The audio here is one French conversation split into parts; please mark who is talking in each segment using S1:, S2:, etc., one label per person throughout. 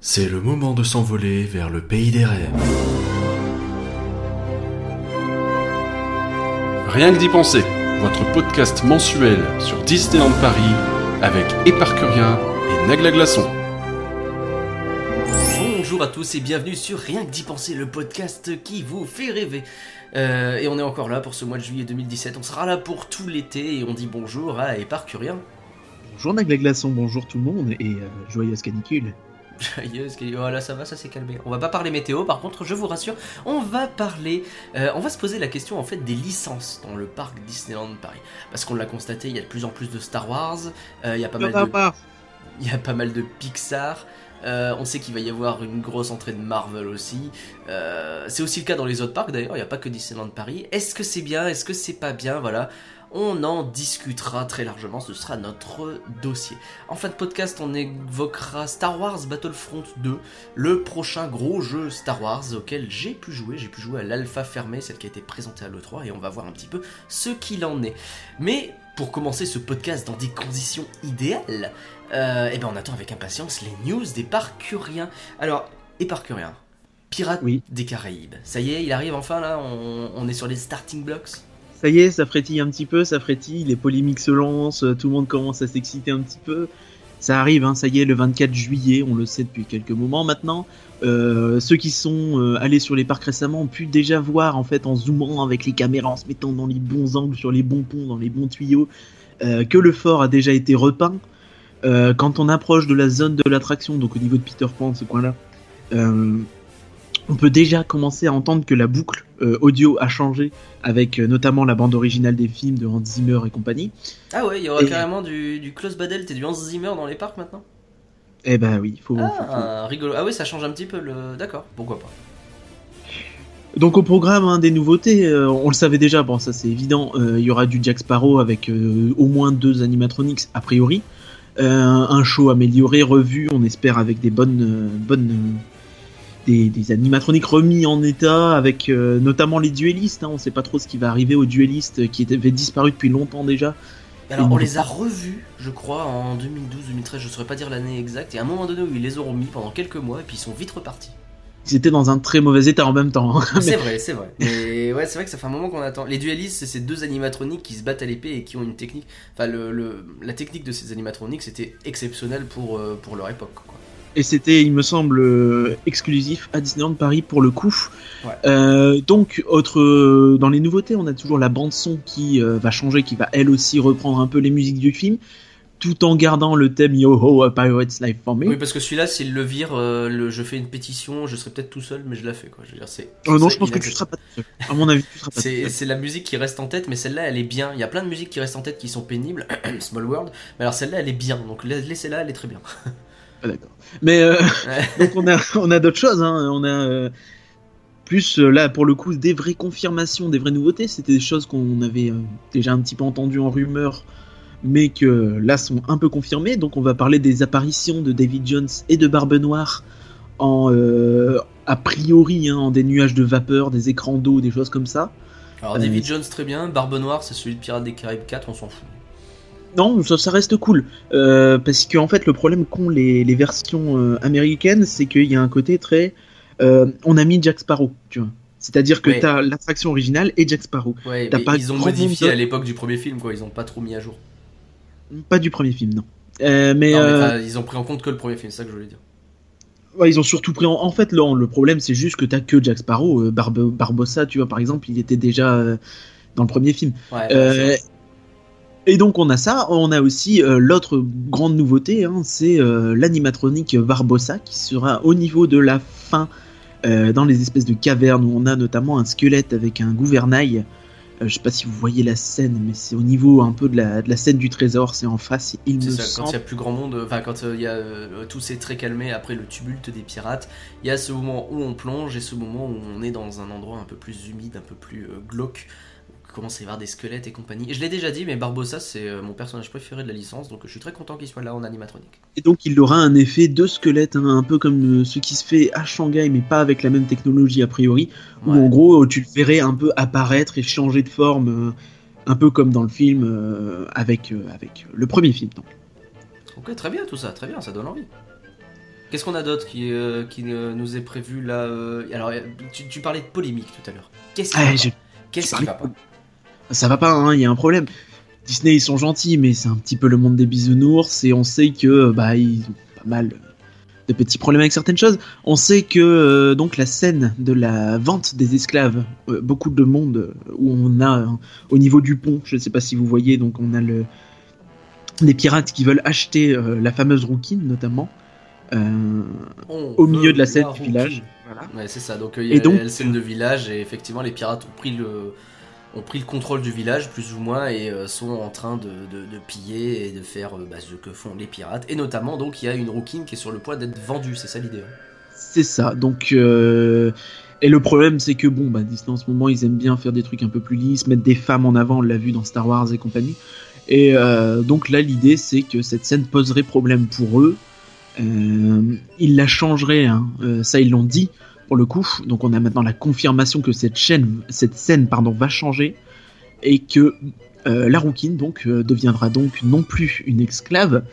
S1: C'est le moment de s'envoler vers le pays des rêves. Rien que d'y penser, votre podcast mensuel sur Disneyland Paris avec Éparcurien et Nagla Glaçon.
S2: Bonjour à tous et bienvenue sur Rien que d'y penser, le podcast qui vous fait rêver. Euh, et on est encore là pour ce mois de juillet 2017. On sera là pour tout l'été et on dit bonjour à Éparcurien.
S3: Bonjour Nagla Glaçon, bonjour tout le monde et euh, joyeuse canicule.
S2: Joyeuse qui- Voilà, ça va, ça s'est calmé. On va pas parler météo, par contre, je vous rassure, on va parler, euh, on va se poser la question en fait des licences dans le parc Disneyland Paris, parce qu'on l'a constaté, il y a de plus en plus de Star Wars, euh, il y a pas mal de, il y a pas mal de Pixar. euh, on sait qu'il va y avoir une grosse entrée de Marvel aussi. C'est aussi le cas dans les autres parcs d'ailleurs, il n'y a pas que Disneyland Paris. Est-ce que c'est bien? Est-ce que c'est pas bien? Voilà. On en discutera très largement, ce sera notre dossier. En fin de podcast, on évoquera Star Wars Battlefront 2, le prochain gros jeu Star Wars auquel j'ai pu jouer. J'ai pu jouer à l'alpha fermée, celle qui a été présentée à l'E3, et on va voir un petit peu ce qu'il en est. Mais pour commencer ce podcast dans des conditions idéales, euh, eh ben on attend avec impatience les news des parcuriens. Alors, et parcuriens Pirates
S3: Oui.
S2: des Caraïbes. Ça y est, il arrive enfin là, on, on est sur les starting blocks?
S3: Ça y est, ça frétille un petit peu, ça frétille, les polémiques se lancent, euh, tout le monde commence à s'exciter un petit peu. Ça arrive, hein, ça y est, le 24 juillet, on le sait depuis quelques moments maintenant. Euh, ceux qui sont euh, allés sur les parcs récemment ont pu déjà voir en fait en zoomant avec les caméras, en se mettant dans les bons angles, sur les bons ponts, dans les bons tuyaux, que le fort a déjà été repeint. Quand on approche de la zone de l'attraction, donc au niveau de Peter Pan, ce coin-là, on peut déjà commencer à entendre que la boucle audio a changé avec euh, notamment la bande originale des films de Hans Zimmer et compagnie.
S2: Ah ouais, il y aura
S3: Et-
S2: carrément du, du Klaus Badelt et du Hans Zimmer dans les parcs maintenant?
S3: Eh ben oui, il faut, faut- faut-
S2: Ah, rigolo. Ah oui, ça change un petit peu le. D'accord, pourquoi pas.
S3: Donc au programme hein, des nouveautés, euh, on le savait déjà, bon ça c'est évident, euh, il y aura du Jack Sparrow avec euh, au moins deux animatronics a priori, un show amélioré, revu, on espère avec des bonnes, bonnes, des, des animatroniques remis en état, avec euh, notamment les duellistes. Hein, on sait pas trop ce qui va arriver aux duellistes qui avaient disparu depuis longtemps déjà.
S2: Alors, on les a revus, je crois, en 2012-2013, je saurais pas dire l'année exacte, et à un moment donné où ils les ont remis pendant quelques mois, et puis ils sont vite repartis.
S3: Ils étaient dans un très mauvais état en même temps. hein.
S2: c'est vrai, c'est vrai. Mais ouais, c'est vrai que ça fait un moment qu'on attend. Les duellistes, c'est ces deux animatroniques qui se battent à l'épée et qui ont une technique. Enfin, le, le- la technique de ces animatroniques, c'était exceptionnel pour, euh, pour leur époque. Quoi.
S3: Et c'était, il me semble, euh, exclusif à Disneyland Paris pour le coup.
S2: Ouais.
S3: Euh, donc, autre, euh, dans les nouveautés, on a toujours la bande son qui euh, va changer, qui va elle aussi reprendre un peu les musiques du film, tout en gardant le thème Yo Ho a Pirate's Life for Me.
S2: Oui, parce que celui-là, s'il le vire, euh, le, je fais une pétition, je serai peut-être tout seul, mais je la fais. Quoi. Je veux dire, c'est.
S3: Oh non, je pense que tu seras pas tout seul. À mon avis, tu seras pas tout
S2: C'est c'est la musique qui reste en tête, mais celle-là, elle est bien. Il y a plein de musiques qui restent en tête qui sont pénibles. Small World. Mais alors celle-là, elle est bien. Donc la- laissez-la, elle est très bien.
S3: Ah, d'accord. Mais euh, donc on a, on a d'autres choses. Hein. On a euh, plus euh, là pour le coup des vraies confirmations, des vraies nouveautés. C'était des choses qu'on avait euh, déjà un petit peu entendues en rumeur, mais que là sont un peu confirmées. Donc on va parler des apparitions de David Jones et de Barbe Noire en a priori hein, en des nuages de vapeur, des écrans d'eau, des choses comme ça.
S2: Alors David Jones, très bien. Barbe Noire, c'est celui de Pirates des Caraïbes 4, on s'en fout.
S3: Non, ça, ça reste cool. Euh, parce qu'en fait, le problème qu'ont les, les versions euh, américaines, c'est qu'il y a un côté très. euh, on a mis Jack Sparrow, tu vois. C'est-à-dire que
S2: Ouais.
S3: t'as l'attraction originale et Jack Sparrow.
S2: Ouais,
S3: pas
S2: ils ont modifié à l'époque du premier film, quoi. Ils ont pas trop mis à jour.
S3: Pas du premier film, non. Mais,
S2: Non, mais, enfin, ils ont pris en compte que le premier film, c'est ça que je voulais dire.
S3: ouais, ils ont surtout pris en, en fait là, le problème c'est juste que t'as que Jack Sparrow, Barbe- Barbossa, tu vois par exemple, il était déjà dans le premier film.
S2: Ouais,
S3: et donc on a ça, on a aussi euh, l'autre grande nouveauté, hein, c'est euh, l'animatronique Barbossa qui sera au niveau de la fin euh, dans les espèces de cavernes où on a notamment un squelette avec un gouvernail. Je sais pas si vous voyez la scène, mais c'est au niveau un peu de la, de la scène du trésor, c'est en face, il
S2: C'est
S3: me
S2: ça, quand il
S3: semble.
S2: y a plus grand monde, enfin quand il y a tout s'est très calmé après le tumulte des pirates, il y a ce moment où on plonge et ce moment où on est dans un endroit un peu plus humide, un peu plus glauque, commence à y avoir des squelettes et compagnie. Et je l'ai déjà dit, mais Barbossa c'est euh, mon personnage préféré de la licence, donc je suis très content qu'il soit là en animatronique.
S3: Et donc il aura un effet de squelette, hein, un peu comme euh, ce qui se fait à Shanghai, mais pas avec la même technologie a priori. où
S2: Ouais.
S3: en gros tu le verrais un peu apparaître et changer de forme, euh, un peu comme dans le film euh, avec, euh, avec le premier film. donc.
S2: Ok, très bien tout ça, très bien, ça donne envie. Qu'est-ce qu'on a d'autre qui, euh, qui euh, nous est prévu là euh, Alors, euh, tu, tu parlais de polémique tout à l'heure. Qu'est-ce qui
S3: Ah,
S2: va pas? Qu'est-ce
S3: je
S2: qui va pas?
S3: Ça va pas, hein, il y a un problème. Disney, ils sont gentils, mais c'est un petit peu le monde des bisounours, et on sait que bah ils ont pas mal de petits problèmes avec certaines choses. On sait que euh, donc la scène de la vente des esclaves, euh, beaucoup de monde euh, où on a euh, au niveau du pont, je ne sais pas si vous voyez, donc on a le les pirates qui veulent acheter euh, la fameuse rouquine notamment euh, au milieu de la scène du village. Voilà.
S2: Ouais, c'est ça. Donc, euh, il y
S3: Et
S2: a
S3: donc-
S2: la scène de village et effectivement, les pirates ont pris le, ont pris le contrôle du village, plus ou moins, et euh, sont en train de, de- piller et de faire euh, bah, ce que font les pirates. Et notamment, donc, il y a une rouquine qui est sur le point d'être vendue, c'est ça l'idée. hein.
S3: C'est ça. Donc, euh, et le problème, c'est que bon, bah, en ce moment, ils aiment bien faire des trucs un peu plus lisses, mettre des femmes en avant. On l'a vu dans Star Wars et compagnie. Et donc là, l'idée, c'est que cette scène poserait problème pour eux. Ils la changeraient, hein. Ça ils l'ont dit pour le coup. Donc on a maintenant la confirmation que cette chaîne, cette scène, pardon, va changer et que euh, la rouquine donc euh, deviendra donc non plus une esclave,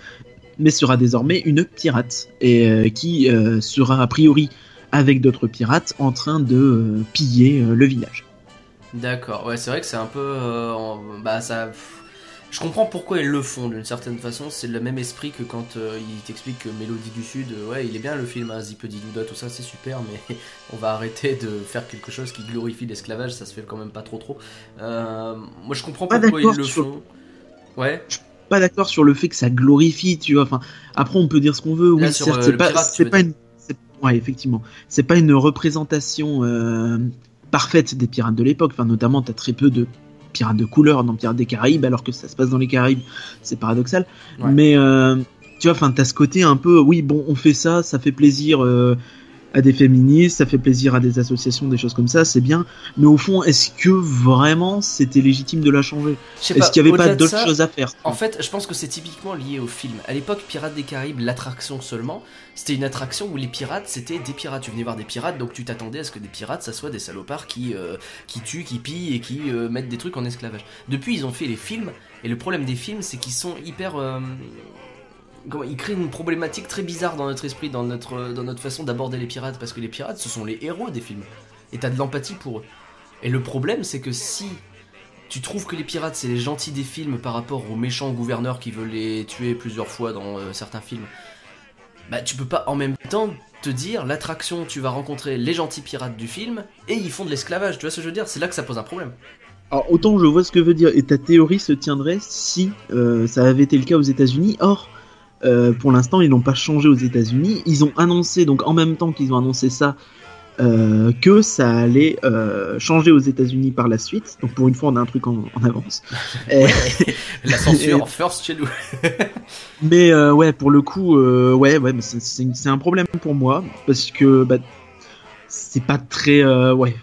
S3: mais sera désormais une pirate et euh, qui sera a priori avec d'autres pirates en train de piller le village.
S2: D'accord, ouais, c'est vrai que c'est un peu. bah, ça. Je comprends pourquoi ils le font d'une certaine façon. C'est le même esprit que quand euh, ils t'expliquent que Mélodie du Sud, euh, ouais, il est bien le film, hein, Zipedi Douda, tout ça, c'est super, mais on va arrêter de faire quelque chose qui glorifie l'esclavage, ça se fait quand même pas trop trop. Euh, moi je comprends
S3: Pas
S2: pourquoi ils le
S3: sur-
S2: font. Ouais,
S3: Pas d'accord sur le fait que ça glorifie, tu vois. Enfin, après on peut dire ce qu'on veut.
S2: Là,
S3: Oui, certes, c'est pas,
S2: pirate,
S3: une, ouais, effectivement, c'est pas une représentation parfaite des pirates de l'époque. Enfin, notamment, t'as très peu de pirates de couleur dans Pirates des Caraïbes, alors que ça se passe dans les Caraïbes. C'est paradoxal.
S2: Ouais.
S3: Mais euh, tu vois, enfin, t'as ce côté un peu, oui, bon, on fait ça, ça fait plaisir euh, à des féministes, ça fait plaisir à des associations, des choses comme ça, c'est bien. Mais au fond, est-ce que vraiment c'était légitime de la changer? Est-ce qu'il y avait pas d'autres choses à faire?
S2: En fait, je pense que c'est typiquement lié au film. À l'époque, Pirates des Caraïbes, l'attraction seulement, c'était une attraction où les pirates, c'était des pirates. Tu venais voir des pirates, donc tu t'attendais à ce que des pirates, ça soit des salopards qui, euh, qui tuent, qui pillent et qui euh, mettent des trucs en esclavage. Depuis, ils ont fait les films, et le problème des films, c'est qu'ils sont hyper... euh, ils créent une problématique très bizarre dans notre esprit, dans notre, dans notre façon d'aborder les pirates, parce que les pirates, ce sont les héros des films. Et t'as de l'empathie pour eux. Et le problème, c'est que si tu trouves que les pirates c'est les gentils des films par rapport aux méchants gouverneurs qui veulent les tuer plusieurs fois dans euh, certains films, bah tu peux pas en même temps te dire l'attraction tu vas rencontrer les gentils pirates du film et ils font de l'esclavage, tu vois ce que je veux dire? C'est là que ça pose un problème.
S3: Alors autant je vois ce que veut dire et ta théorie se tiendrait si euh, ça avait été le cas aux États-Unis. Or, euh, pour l'instant, ils n'ont pas changé aux États-Unis. Ils ont annoncé donc en même temps qu'ils ont annoncé ça euh, que ça allait euh, changer aux États-Unis par la suite. Donc pour une fois, on a un truc en, en avance.
S2: La censure first chez nous.
S3: mais ouais, pour le coup, ouais, ouais, c'est- un problème pour moi parce que bah, c'est pas très ouais.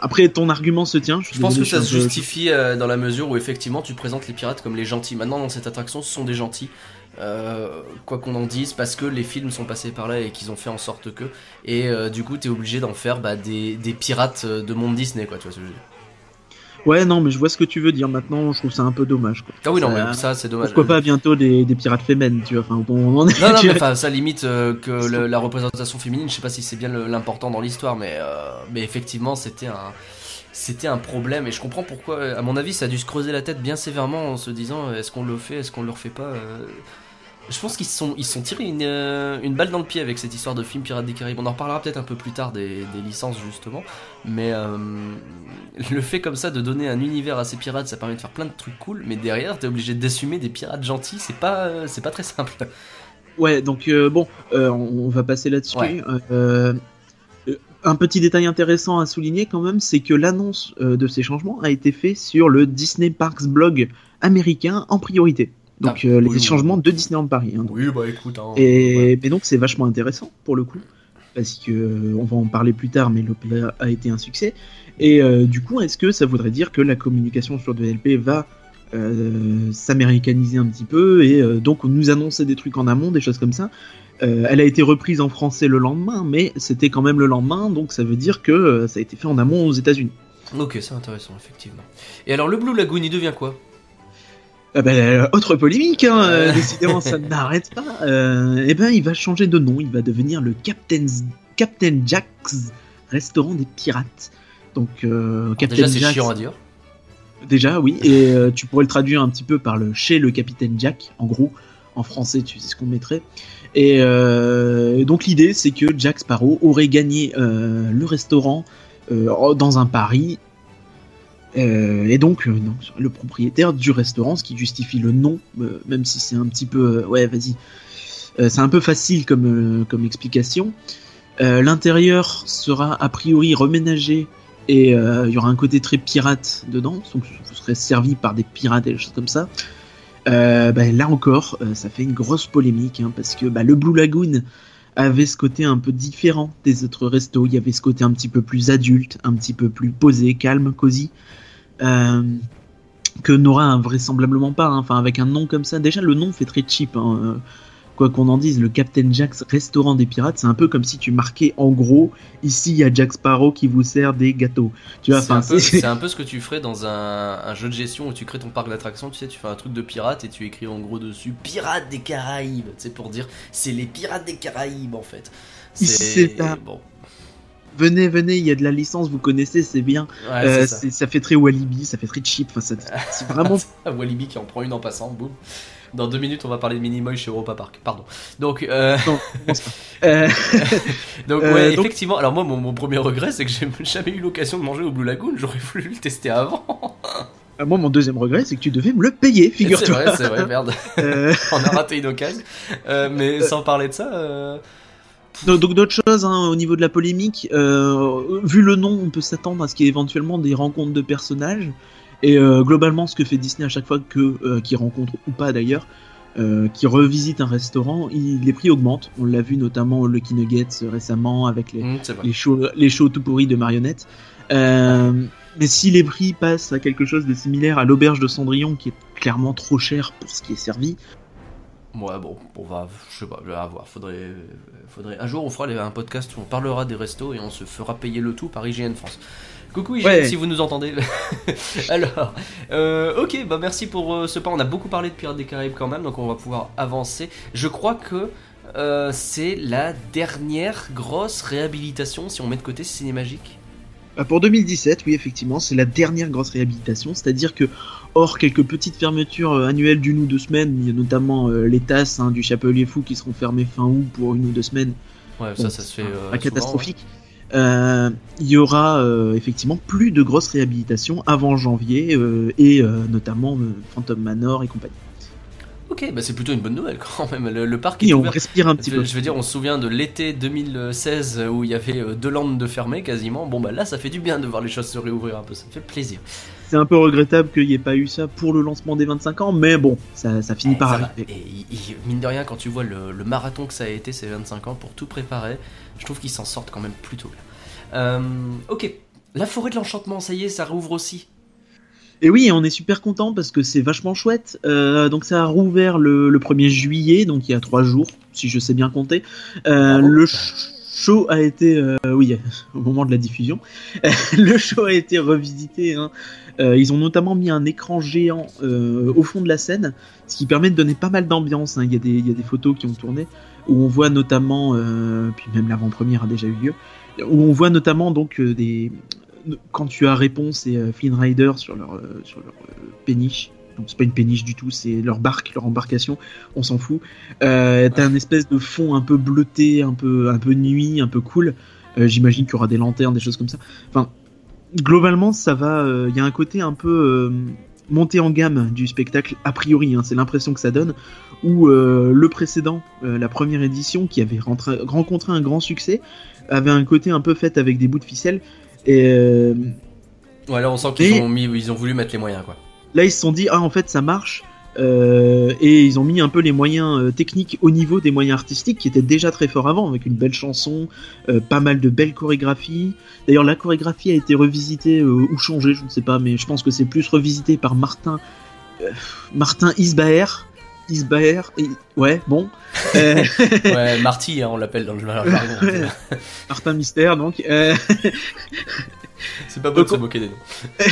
S3: Après, ton argument se tient.
S2: Je pense que ça se justifie euh, dans la mesure où effectivement tu présentes les pirates comme les gentils. Maintenant dans cette attraction ce sont des gentils. Euh, quoi qu'on en dise, parce que les films sont passés par là et qu'ils ont fait en sorte que. Et euh, du coup t'es obligé d'en faire bah, des, des pirates euh, de monde Disney quoi, tu vois ce que je veux dire.
S3: Ouais, non, mais je vois ce que tu veux dire. Maintenant, je trouve ça un peu dommage. Quoi.
S2: Ah oui non
S3: Ça-
S2: mais ça c'est dommage.
S3: Pourquoi pas bientôt des, des pirates fémènes, tu vois. Enfin, bon, on en est-
S2: Non, non,
S3: tu
S2: mais
S3: vois.
S2: enfin, ça limite euh, que le- la représentation féminine, je sais pas si c'est bien l'important dans l'histoire, mais, euh, mais effectivement, c'était un, c'était un problème, et je comprends pourquoi, à mon avis, ça a dû se creuser la tête bien sévèrement en se disant, est-ce qu'on le fait, est-ce qu'on le refait pas euh. Je pense qu'ils se sont, ils sont tirés une, euh, une balle dans le pied avec cette histoire de film Pirates des Caraïbes. On en reparlera peut-être un peu plus tard des, des licences, justement, mais euh, le fait comme ça de donner un univers à ces pirates, ça permet de faire plein de trucs cool, mais derrière, t'es obligé d'assumer des pirates gentils, c'est pas, euh, c'est pas très simple.
S3: Ouais, donc bon, on, va passer là-dessus.
S2: Ouais.
S3: Un petit détail intéressant à souligner quand même, c'est que l'annonce de ces changements a été faite sur le Disney Parks blog américain en priorité. Donc
S2: Ah,
S3: euh, les
S2: oui,
S3: changements
S2: oui.
S3: de Disneyland Paris. hein.
S2: Oui, bah écoute, hein,
S3: Et mais donc c'est vachement intéressant pour le coup parce que euh, on va en parler plus tard, mais l'opéra a été un succès. Et euh, du coup, est-ce que ça voudrait dire que la communication sur DLP va euh, s'américaniser un petit peu et donc nous annoncer des trucs en amont, des choses comme ça? Elle a été reprise en français le lendemain, mais c'était quand même le lendemain, donc ça veut dire que ça a été fait en amont aux États-Unis.
S2: Ok, c'est intéressant, effectivement. Et alors, le Blue Lagoon, il devient quoi?
S3: Ah ben, autre polémique, hein, décidément ça n'arrête pas. Euh, eh ben, il va changer de nom, il va devenir le Captain's, Captain Jack's restaurant des pirates. Donc, euh, Captain
S2: déjà, c'est
S3: Jack's-
S2: chiant à dire.
S3: Déjà, oui, et euh, tu pourrais le traduire un petit peu par le chez le capitaine Jack, en gros. En français, tu sais ce qu'on mettrait. Et euh, donc l'idée, c'est que Jack Sparrow aurait gagné euh, le restaurant euh, dans un pari. Euh, et donc, euh, le propriétaire du restaurant, ce qui justifie le nom, euh, même si c'est un petit peu... ouais, vas-y. C'est un peu facile comme, comme explication. L'intérieur sera a priori reménagé et il y aura un côté très pirate dedans, donc vous serez servi par des pirates et des choses comme ça. Bah, là encore, ça fait une grosse polémique hein, parce que bah, le Blue Lagoon avait ce côté un peu différent des autres restos. Il y avait ce côté un petit peu plus adulte, un petit peu plus posé, calme, cosy. Euh, que n'aura invraisemblablement pas. hein. Enfin, avec un nom comme ça, déjà le nom fait très cheap. hein. Euh, Quoi qu'on en dise, le Captain Jack's restaurant des pirates, c'est un peu comme si tu marquais en gros, ici il y a Jack Sparrow qui vous sert des gâteaux. Tu vois,
S2: C'est un, peu-
S3: c'est-
S2: c'est un peu ce que tu ferais dans un, un jeu de gestion où tu crées ton parc d'attractions, tu sais, tu fais un truc de pirate et tu écris en gros dessus Pirates des Caraïbes, tu sais, pour dire c'est les pirates des Caraïbes en fait.
S3: C'est ça.
S2: Bon,
S3: venez, venez, il y a de la licence, vous connaissez, c'est bien.
S2: ouais,
S3: Euh,
S2: c'est ça.
S3: c'est- ça. fait très Walibi, ça fait très cheap. Enfin, c'est vraiment.
S2: Walibi qui en prend une en passant, boum. Dans deux minutes, on va parler de Minimoy chez Europa Park. Pardon. Donc, euh,
S3: Non, je pense pas. Euh,
S2: donc
S3: Euh,
S2: ouais,
S3: donc-
S2: effectivement. Alors moi, mon, mon premier regret, c'est que j'ai jamais eu l'occasion de manger au Blue Lagoon. J'aurais voulu le tester avant.
S3: moi, mon deuxième regret, c'est que tu devais me le payer,
S2: C'est
S3: figure-toi.
S2: vrai, c'est vrai, merde.
S3: Euh,
S2: On a raté une occasion. Euh, mais sans parler de ça, euh,
S3: donc, d'autres choses hein, au niveau de la polémique. euh, vu le nom, on peut s'attendre à ce qu'il y ait éventuellement des rencontres de personnages. Et euh, globalement, ce que fait Disney à chaque fois que euh, qu'il rencontre ou pas d'ailleurs, euh, qui revisite un restaurant, il, les prix augmentent. On l'a vu notamment au Lucky Nuggets euh, récemment avec les,
S2: vrai.
S3: les shows, les shows tout pourris de marionnettes. Euh, mais si les prix passent à quelque chose de similaire à l'auberge de Cendrillon, qui est clairement trop cher pour ce qui est servi,
S2: Ouais, bon, on va, je sais pas, à voir. Faudrait, faudrait. Un jour, on fera les- un podcast où on parlera des restos et on se fera payer le tout par IGN France. Coucou IGN,
S3: Ouais.
S2: si vous nous entendez. Alors, euh, ok, bah merci pour euh, ce pas. On a beaucoup parlé de Pirates des Caraïbes quand même, donc on va pouvoir avancer. Je crois que euh, c'est la dernière grosse réhabilitation si on met de côté Cinémagique.
S3: Pour 2017, oui, effectivement, c'est la dernière grosse réhabilitation, c'est-à-dire que, hors quelques petites fermetures euh, annuelles d'une ou deux semaines, il y a notamment euh, les tasses hein, du Chapelier Fou qui seront fermées fin août pour une ou deux semaines,
S2: Ouais, ça, ça se fait.
S3: pas
S2: euh,
S3: catastrophique. Euh, il y aura euh, effectivement plus de grosses réhabilitations avant janvier euh, et notamment Phantom Manor et compagnie.
S2: Ok, bah c'est plutôt une bonne nouvelle quand même. Le, le parc
S3: Et
S2: est
S3: on
S2: ouvert.
S3: respire un petit
S2: Je,
S3: peu.
S2: je veux dire, on se souvient de l'été 2016 où il y avait deux landes de fermées quasiment. Bon, bah là, ça fait du bien de voir les choses se réouvrir un peu, ça fait plaisir.
S3: C'est un peu regrettable qu'il n'y ait pas eu ça pour le lancement des 25 ans, mais bon, ça, ça finit
S2: Eh,
S3: par
S2: ça va.
S3: arriver.
S2: Et mine de rien, quand tu vois le, le marathon que ça a été ces 25 ans pour tout préparer, je trouve qu'ils s'en sortent quand même plutôt bien. Euh, ok, la forêt de l'enchantement, ça y est, ça rouvre aussi.
S3: Et oui, on est super content parce que c'est vachement chouette. Euh, donc ça a rouvert le, le 1er juillet, donc il y a trois jours, si je sais bien compter. Euh,
S2: Bravo.
S3: le show a été, euh, oui, au moment de la diffusion, le show a été revisité. hein. Euh, ils ont notamment mis un écran géant euh, au fond de la scène, ce qui permet de donner pas mal d'ambiance. hein. Il y, a des- photos qui ont tourné où on voit notamment, euh, puis même l'avant-première a déjà eu lieu, où on voit notamment donc des quand tu as réponse et Flynn Rider sur leur péniche. Donc c'est pas une péniche du tout, c'est leur barque, leur embarcation. On s'en fout. T'as un espèce de fond un peu bleuté, un peu un peu nuit, un peu cool. J'imagine qu'il y aura des lanternes, des choses comme ça. Enfin, globalement, ça va. Il y a un côté un peu euh, monté en gamme du spectacle a priori. hein, c'est l'impression que ça donne. Où euh, le précédent, euh, la première édition, qui avait rentré- rencontré un grand succès, avait un côté un peu fait avec des bouts de ficelle. Et euh,
S2: Ouais, là, on sent qu'ils ont, mis, ils ont voulu mettre les moyens, quoi.
S3: là, ils se sont dit, ah, en fait, ça marche. Euh, et ils ont mis un peu les moyens euh, techniques au niveau des moyens artistiques qui étaient déjà très forts avant, avec une belle chanson, euh, pas mal de belles chorégraphies. D'ailleurs, la chorégraphie a été revisitée ou changée, je ne sais pas, mais je pense que c'est plus revisité par Martin, Martin Isbaer. Isbaer, ouais, bon.
S2: Ouais, Marty, hein, on l'appelle dans le jargon.
S3: Martin Mystère, donc.
S2: C'est pas beau de se moquer des noms.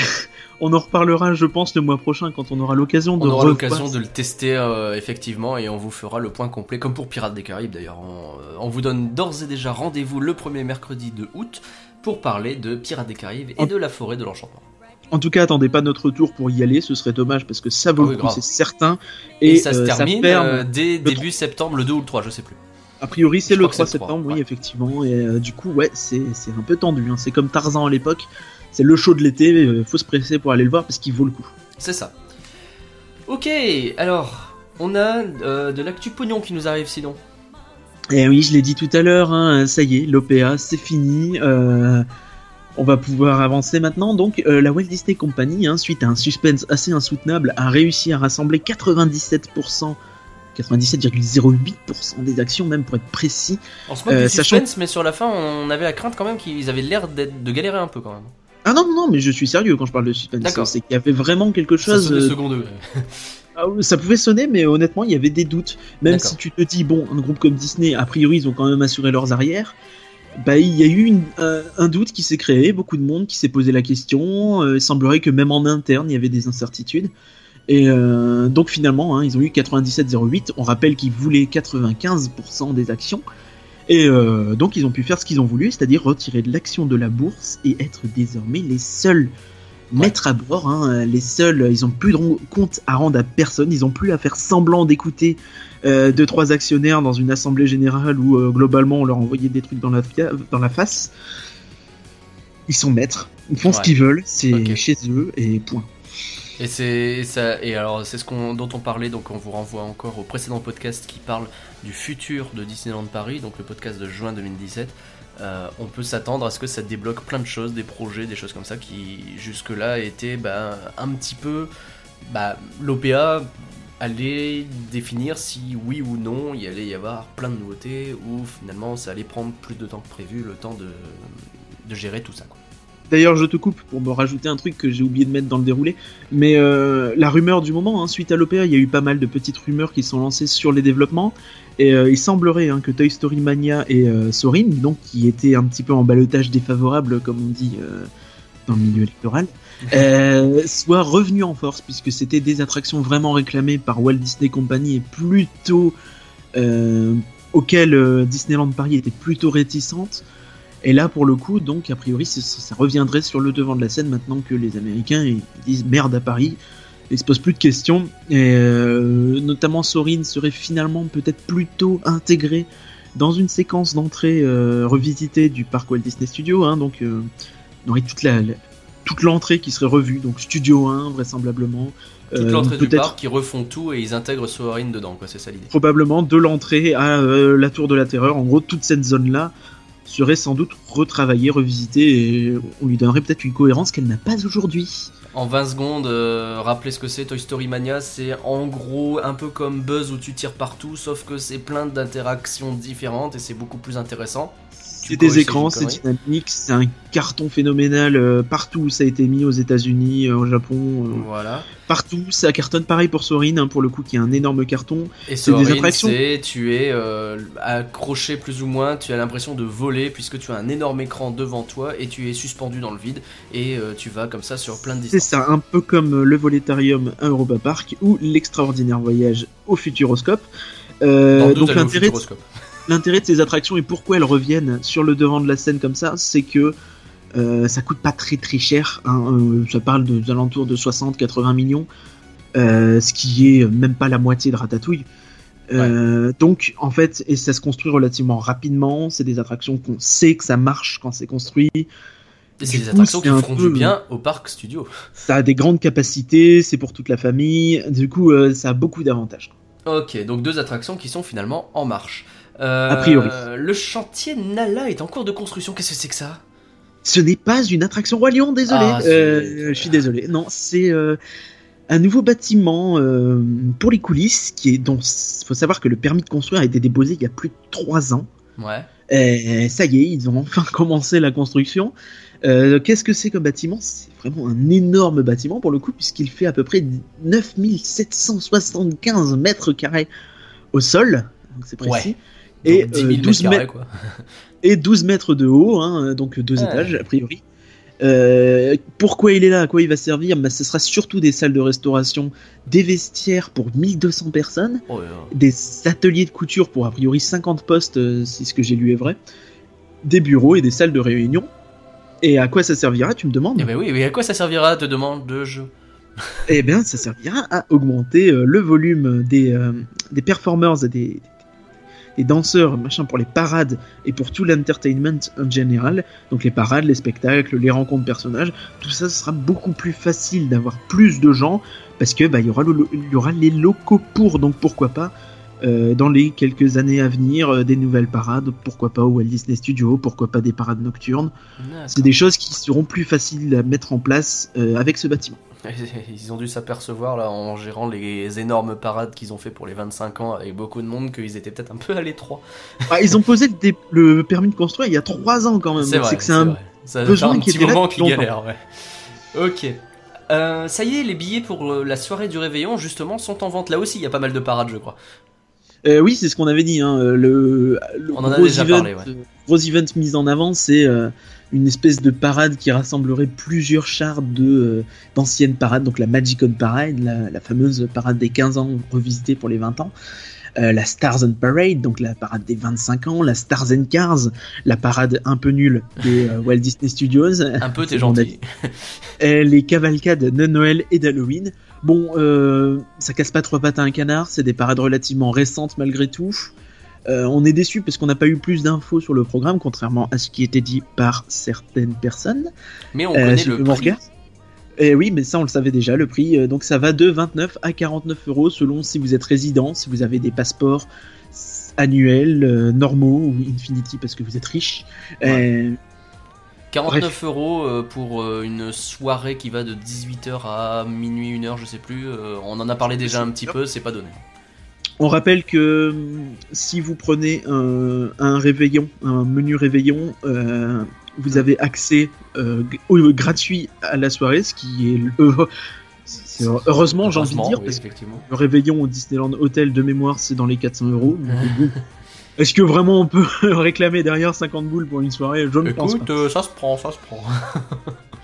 S3: on en reparlera, je pense, le mois prochain quand on aura l'occasion de.
S2: On aura
S3: revoir-
S2: l'occasion de le tester euh, effectivement et on vous fera le point complet, comme pour Pirates des Caraïbes d'ailleurs. On, euh, on vous donne d'ores et déjà rendez-vous le premier mercredi de août pour parler de Pirates des Caraïbes et
S3: En-
S2: de la forêt de l'enchantement.
S3: En tout cas, attendez pas notre tour pour y aller, ce serait dommage parce que ça vaut
S2: Ah
S3: le coup, c'est certain.
S2: Et, ça se
S3: euh,
S2: termine dès début septembre, le 2 ou le 3, je sais plus.
S3: A priori, c'est le
S2: crois que
S3: 3
S2: c'est le 3,
S3: septembre, oui,
S2: ouais.
S3: effectivement. Et euh, du coup, ouais, c'est c'est un peu tendu. hein. C'est comme Tarzan à l'époque. C'est le show de l'été. euh, faut se presser pour aller le voir parce qu'il vaut le coup.
S2: C'est ça. Ok, alors, on a euh, de l'actu pognon qui nous arrive sinon.
S3: Eh oui, je l'ai dit tout à l'heure, hein, ça y est, l'OPA, c'est fini. euh, on va pouvoir avancer maintenant. Donc, euh, la Walt Disney Company, hein, suite à un suspense assez insoutenable, a réussi à rassembler 97%, 97,08% des actions, même pour être précis.
S2: On se moque
S3: Euh,
S2: du
S3: sachant-
S2: suspense, mais sur la fin, on avait la crainte quand même qu'ils avaient l'air de galérer un peu quand même.
S3: Ah non, non, non, mais je suis sérieux quand je parle de suspense.
S2: D'accord.
S3: C'est qu'il y avait vraiment quelque chose. euh. Ah ça pouvait sonner, mais honnêtement, il y avait des doutes. Même si tu te dis, bon, un groupe comme Disney, a priori, ils ont quand même assuré leurs arrières. Bah, il y a eu une- un doute qui s'est créé, beaucoup de monde qui s'est posé la question. euh, il semblerait que même en interne, il y avait des incertitudes. Et euh, donc finalement, hein, ils ont eu 97,08. On rappelle qu'ils voulaient 95% des actions. Et euh, donc ils ont pu faire ce qu'ils ont voulu, c'est-à-dire retirer de l'action de la bourse et être désormais les seuls maîtres à bord. hein, les seuls, ils ont plus de compte à rendre à personne. Ils ont plus à faire semblant d'écouter euh, deux trois actionnaires dans une assemblée générale où euh, globalement on leur envoyait des trucs dans la, fia- dans la face. Ils sont maîtres. Ils font ce qu'ils veulent. C'est chez eux et point.
S2: Et c'est ça. Et alors, c'est ce qu'on, dont on parlait. Donc, on vous renvoie encore au précédent podcast qui parle du futur de Disneyland Paris, donc le podcast de juin 2017. Euh, on peut s'attendre à ce que ça débloque plein de choses, des projets, des choses comme ça qui jusque-là étaient bah, un petit peu. Bah, L'OPA allait définir si oui ou non il allait y avoir plein de nouveautés ou finalement ça allait prendre plus de temps que prévu, le temps de, de gérer tout ça. Quoi.
S3: D'ailleurs, je te coupe pour me rajouter un truc que j'ai oublié de mettre dans le déroulé. Mais euh, la rumeur du moment, hein, suite à l'OPA, il y a eu pas mal de petites rumeurs qui sont lancées sur les développements. Et euh, il semblerait hein, que Toy Story Mania et euh, Sorin, donc qui étaient un petit peu en balotage défavorable, comme on dit euh, dans le milieu électoral, soient revenus en force, puisque c'était des attractions vraiment réclamées par Walt Disney Company et plutôt auxquelles Disneyland Paris était plutôt réticente. Et là, pour le coup, donc, a priori, ça, ça reviendrait sur le devant de la scène maintenant que les Américains ils disent merde à Paris. Ils se posent plus de questions. Et euh, notamment, Sorin serait finalement peut-être plutôt intégré dans une séquence d'entrée euh, revisitée du parc Walt Disney Studio. Hein, donc, euh, on aurait toute la, la- toute l'entrée qui serait revue. Donc, Studio 1, vraisemblablement.
S2: Toute
S3: Euh,
S2: l'entrée du parc, ils refont tout et ils intègrent Soarin dedans, quoi, c'est ça l'idée.
S3: probablement de l'entrée à euh, la tour de la terreur. En gros, toute cette zone-là serait sans doute retravaillée, revisitée, et on lui donnerait peut-être une cohérence qu'elle n'a pas aujourd'hui.
S2: En 20 secondes, euh, rappelez ce que c'est Toy Story Mania, c'est en gros un peu comme Buzz où tu tires partout, sauf que c'est plein d'interactions différentes et c'est beaucoup plus intéressant.
S3: C'est des écrans,
S2: c'est
S3: c'est
S2: une
S3: dynamique, c'est un carton phénoménal euh, partout où ça a été mis, aux États-Unis, euh, au Japon, euh,
S2: Voilà.
S3: partout. Ça cartonne pareil pour Sorin, hein, pour le coup, qui est un énorme carton.
S2: Et
S3: C'est des attractions.
S2: c'est tu es euh, accroché plus ou moins, tu as l'impression de voler puisque tu as un énorme écran devant toi et tu es suspendu dans le vide et tu vas comme ça sur plein de
S3: C'est
S2: distances.
S3: ça, un peu comme le Voletarium à Europa Park ou l'extraordinaire voyage au Futuroscope. Donc l'intérêt. L'intérêt de ces attractions et pourquoi elles reviennent sur le devant de la scène comme ça, c'est que euh, ça coûte pas très très cher. hein, euh, ça parle de alentours de 60-80 millions, euh, ce qui est même pas la moitié de Ratatouille. Euh, Donc en fait, et ça se construit relativement rapidement. C'est des attractions qu'on sait que ça marche quand c'est construit.
S2: Et c'est des attractions qui
S3: peu-
S2: du bien au parc studio.
S3: Ça a des grandes capacités, c'est pour toute la famille. Du coup, ça a beaucoup d'avantages.
S2: Ok, donc deux attractions qui sont finalement en marche. Euh,
S3: A priori.
S2: Le chantier Nala est en cours de construction. Qu'est-ce que c'est que ça?
S3: Ce n'est pas une attraction Roi Lion, désolé.
S2: Ah,
S3: Euh, je suis désolé. Non, c'est euh, un nouveau bâtiment euh, pour les coulisses qui est dont faut savoir que le permis de construire a été déposé il y a plus de trois ans.
S2: Ouais.
S3: Et ça y est, ils ont enfin commencé la construction. Euh, Qu'est-ce que c'est comme bâtiment? C'est vraiment un énorme bâtiment pour le coup, puisqu'il fait à peu près 9775 mètres carrés au sol, c'est précis,
S2: Donc 10 000
S3: euh, 12
S2: mètres carrés,
S3: mètres-
S2: quoi.
S3: et 12 mètres de haut, hein, donc deux
S2: Ouais.
S3: étages a priori. Euh, pourquoi il est là, à quoi il va servir? Bah, Ce sera surtout des salles de restauration, des vestiaires pour 1200 personnes,
S2: Oh,
S3: des ateliers de couture pour a priori 50 postes, euh, si ce que j'ai lu est vrai, des bureaux et des salles de réunion. Et à quoi ça servira, tu me demandes?
S2: Eh ben oui, mais à quoi ça servira, te demande de jeu?
S3: Eh bien, ça servira à augmenter euh, le volume des, euh, des performers et des, des danseurs, machin, pour les parades et pour tout l'entertainment en général. Donc les parades, les spectacles, les rencontres personnages, tout ça sera beaucoup plus facile d'avoir plus de gens parce que bah, il y aura le- il y aura les locaux pour. Donc pourquoi pas euh, dans les quelques années à venir euh, des nouvelles parades, pourquoi pas au Walt Disney Studio, pourquoi pas des parades nocturnes. C'est des choses qui seront plus faciles à mettre en place euh, avec ce bâtiment.
S2: Ils ont dû s'apercevoir là en gérant les énormes parades qu'ils ont fait pour les 25 ans avec beaucoup de monde qu'ils étaient peut-être un peu à l'étroit.
S3: Ah, ils ont posé le, dé- le permis de construire il y a trois ans quand même.
S2: C'est vrai.
S3: que c'est un
S2: vrai. Ça
S3: besoin
S2: un
S3: qui
S2: petit moment galèrent, ouais. Ok. Euh, ça y est, les billets pour euh, la soirée du réveillon justement sont en vente là aussi. Il y a pas mal de parades, je crois.
S3: Euh, oui, c'est ce qu'on avait dit. Hein. Le, le
S2: On en a
S3: gros
S2: déjà
S3: event,
S2: parlé, ouais.
S3: gros event mis en avant, c'est euh, une espèce de parade qui rassemblerait plusieurs chars de euh, d'anciennes parades. Donc la Magicon Parade, la, la fameuse parade des 15 ans revisitée pour les 20 ans. Euh, la Stars and Parade, donc la parade des 25 ans, la Stars and Cars, la parade un peu nulle des euh, Walt Disney Studios,
S2: Un peu, t'es gentil.
S3: et les cavalcades de Noël et d'Halloween. Bon, ça casse pas trois pattes à un canard, c'est des parades relativement récentes malgré tout. Euh, on est déçu parce qu'on n'a pas eu plus d'infos sur le programme, contrairement à ce qui était dit par certaines personnes.
S2: Mais on
S3: Euh,
S2: connaît le prix.
S3: Et oui, mais ça on le savait déjà, le prix. euh, donc ça va de 29 à 49 euros selon si vous êtes résident, si vous avez des passeports annuels, normaux ou Infinity parce que vous êtes riche. Euh,
S2: 49 euros pour une soirée qui va de 18h à minuit, 1h, je sais plus. on en a parlé déjà un petit peu, c'est pas donné.
S3: On rappelle que hum, si vous prenez un, un réveillon, un menu réveillon, euh, vous avez accès euh, gratuit à la soirée, ce qui est euh, heureusement j'ai envie de dire,
S2: oui,
S3: parce que le réveillon au Disneyland Hotel de mémoire c'est dans les 400 euros. Est-ce que vraiment on peut réclamer derrière 50 boules pour une soirée? Je ne pense
S2: Écoute,
S3: pas.
S2: euh, ça se prend, ça se prend.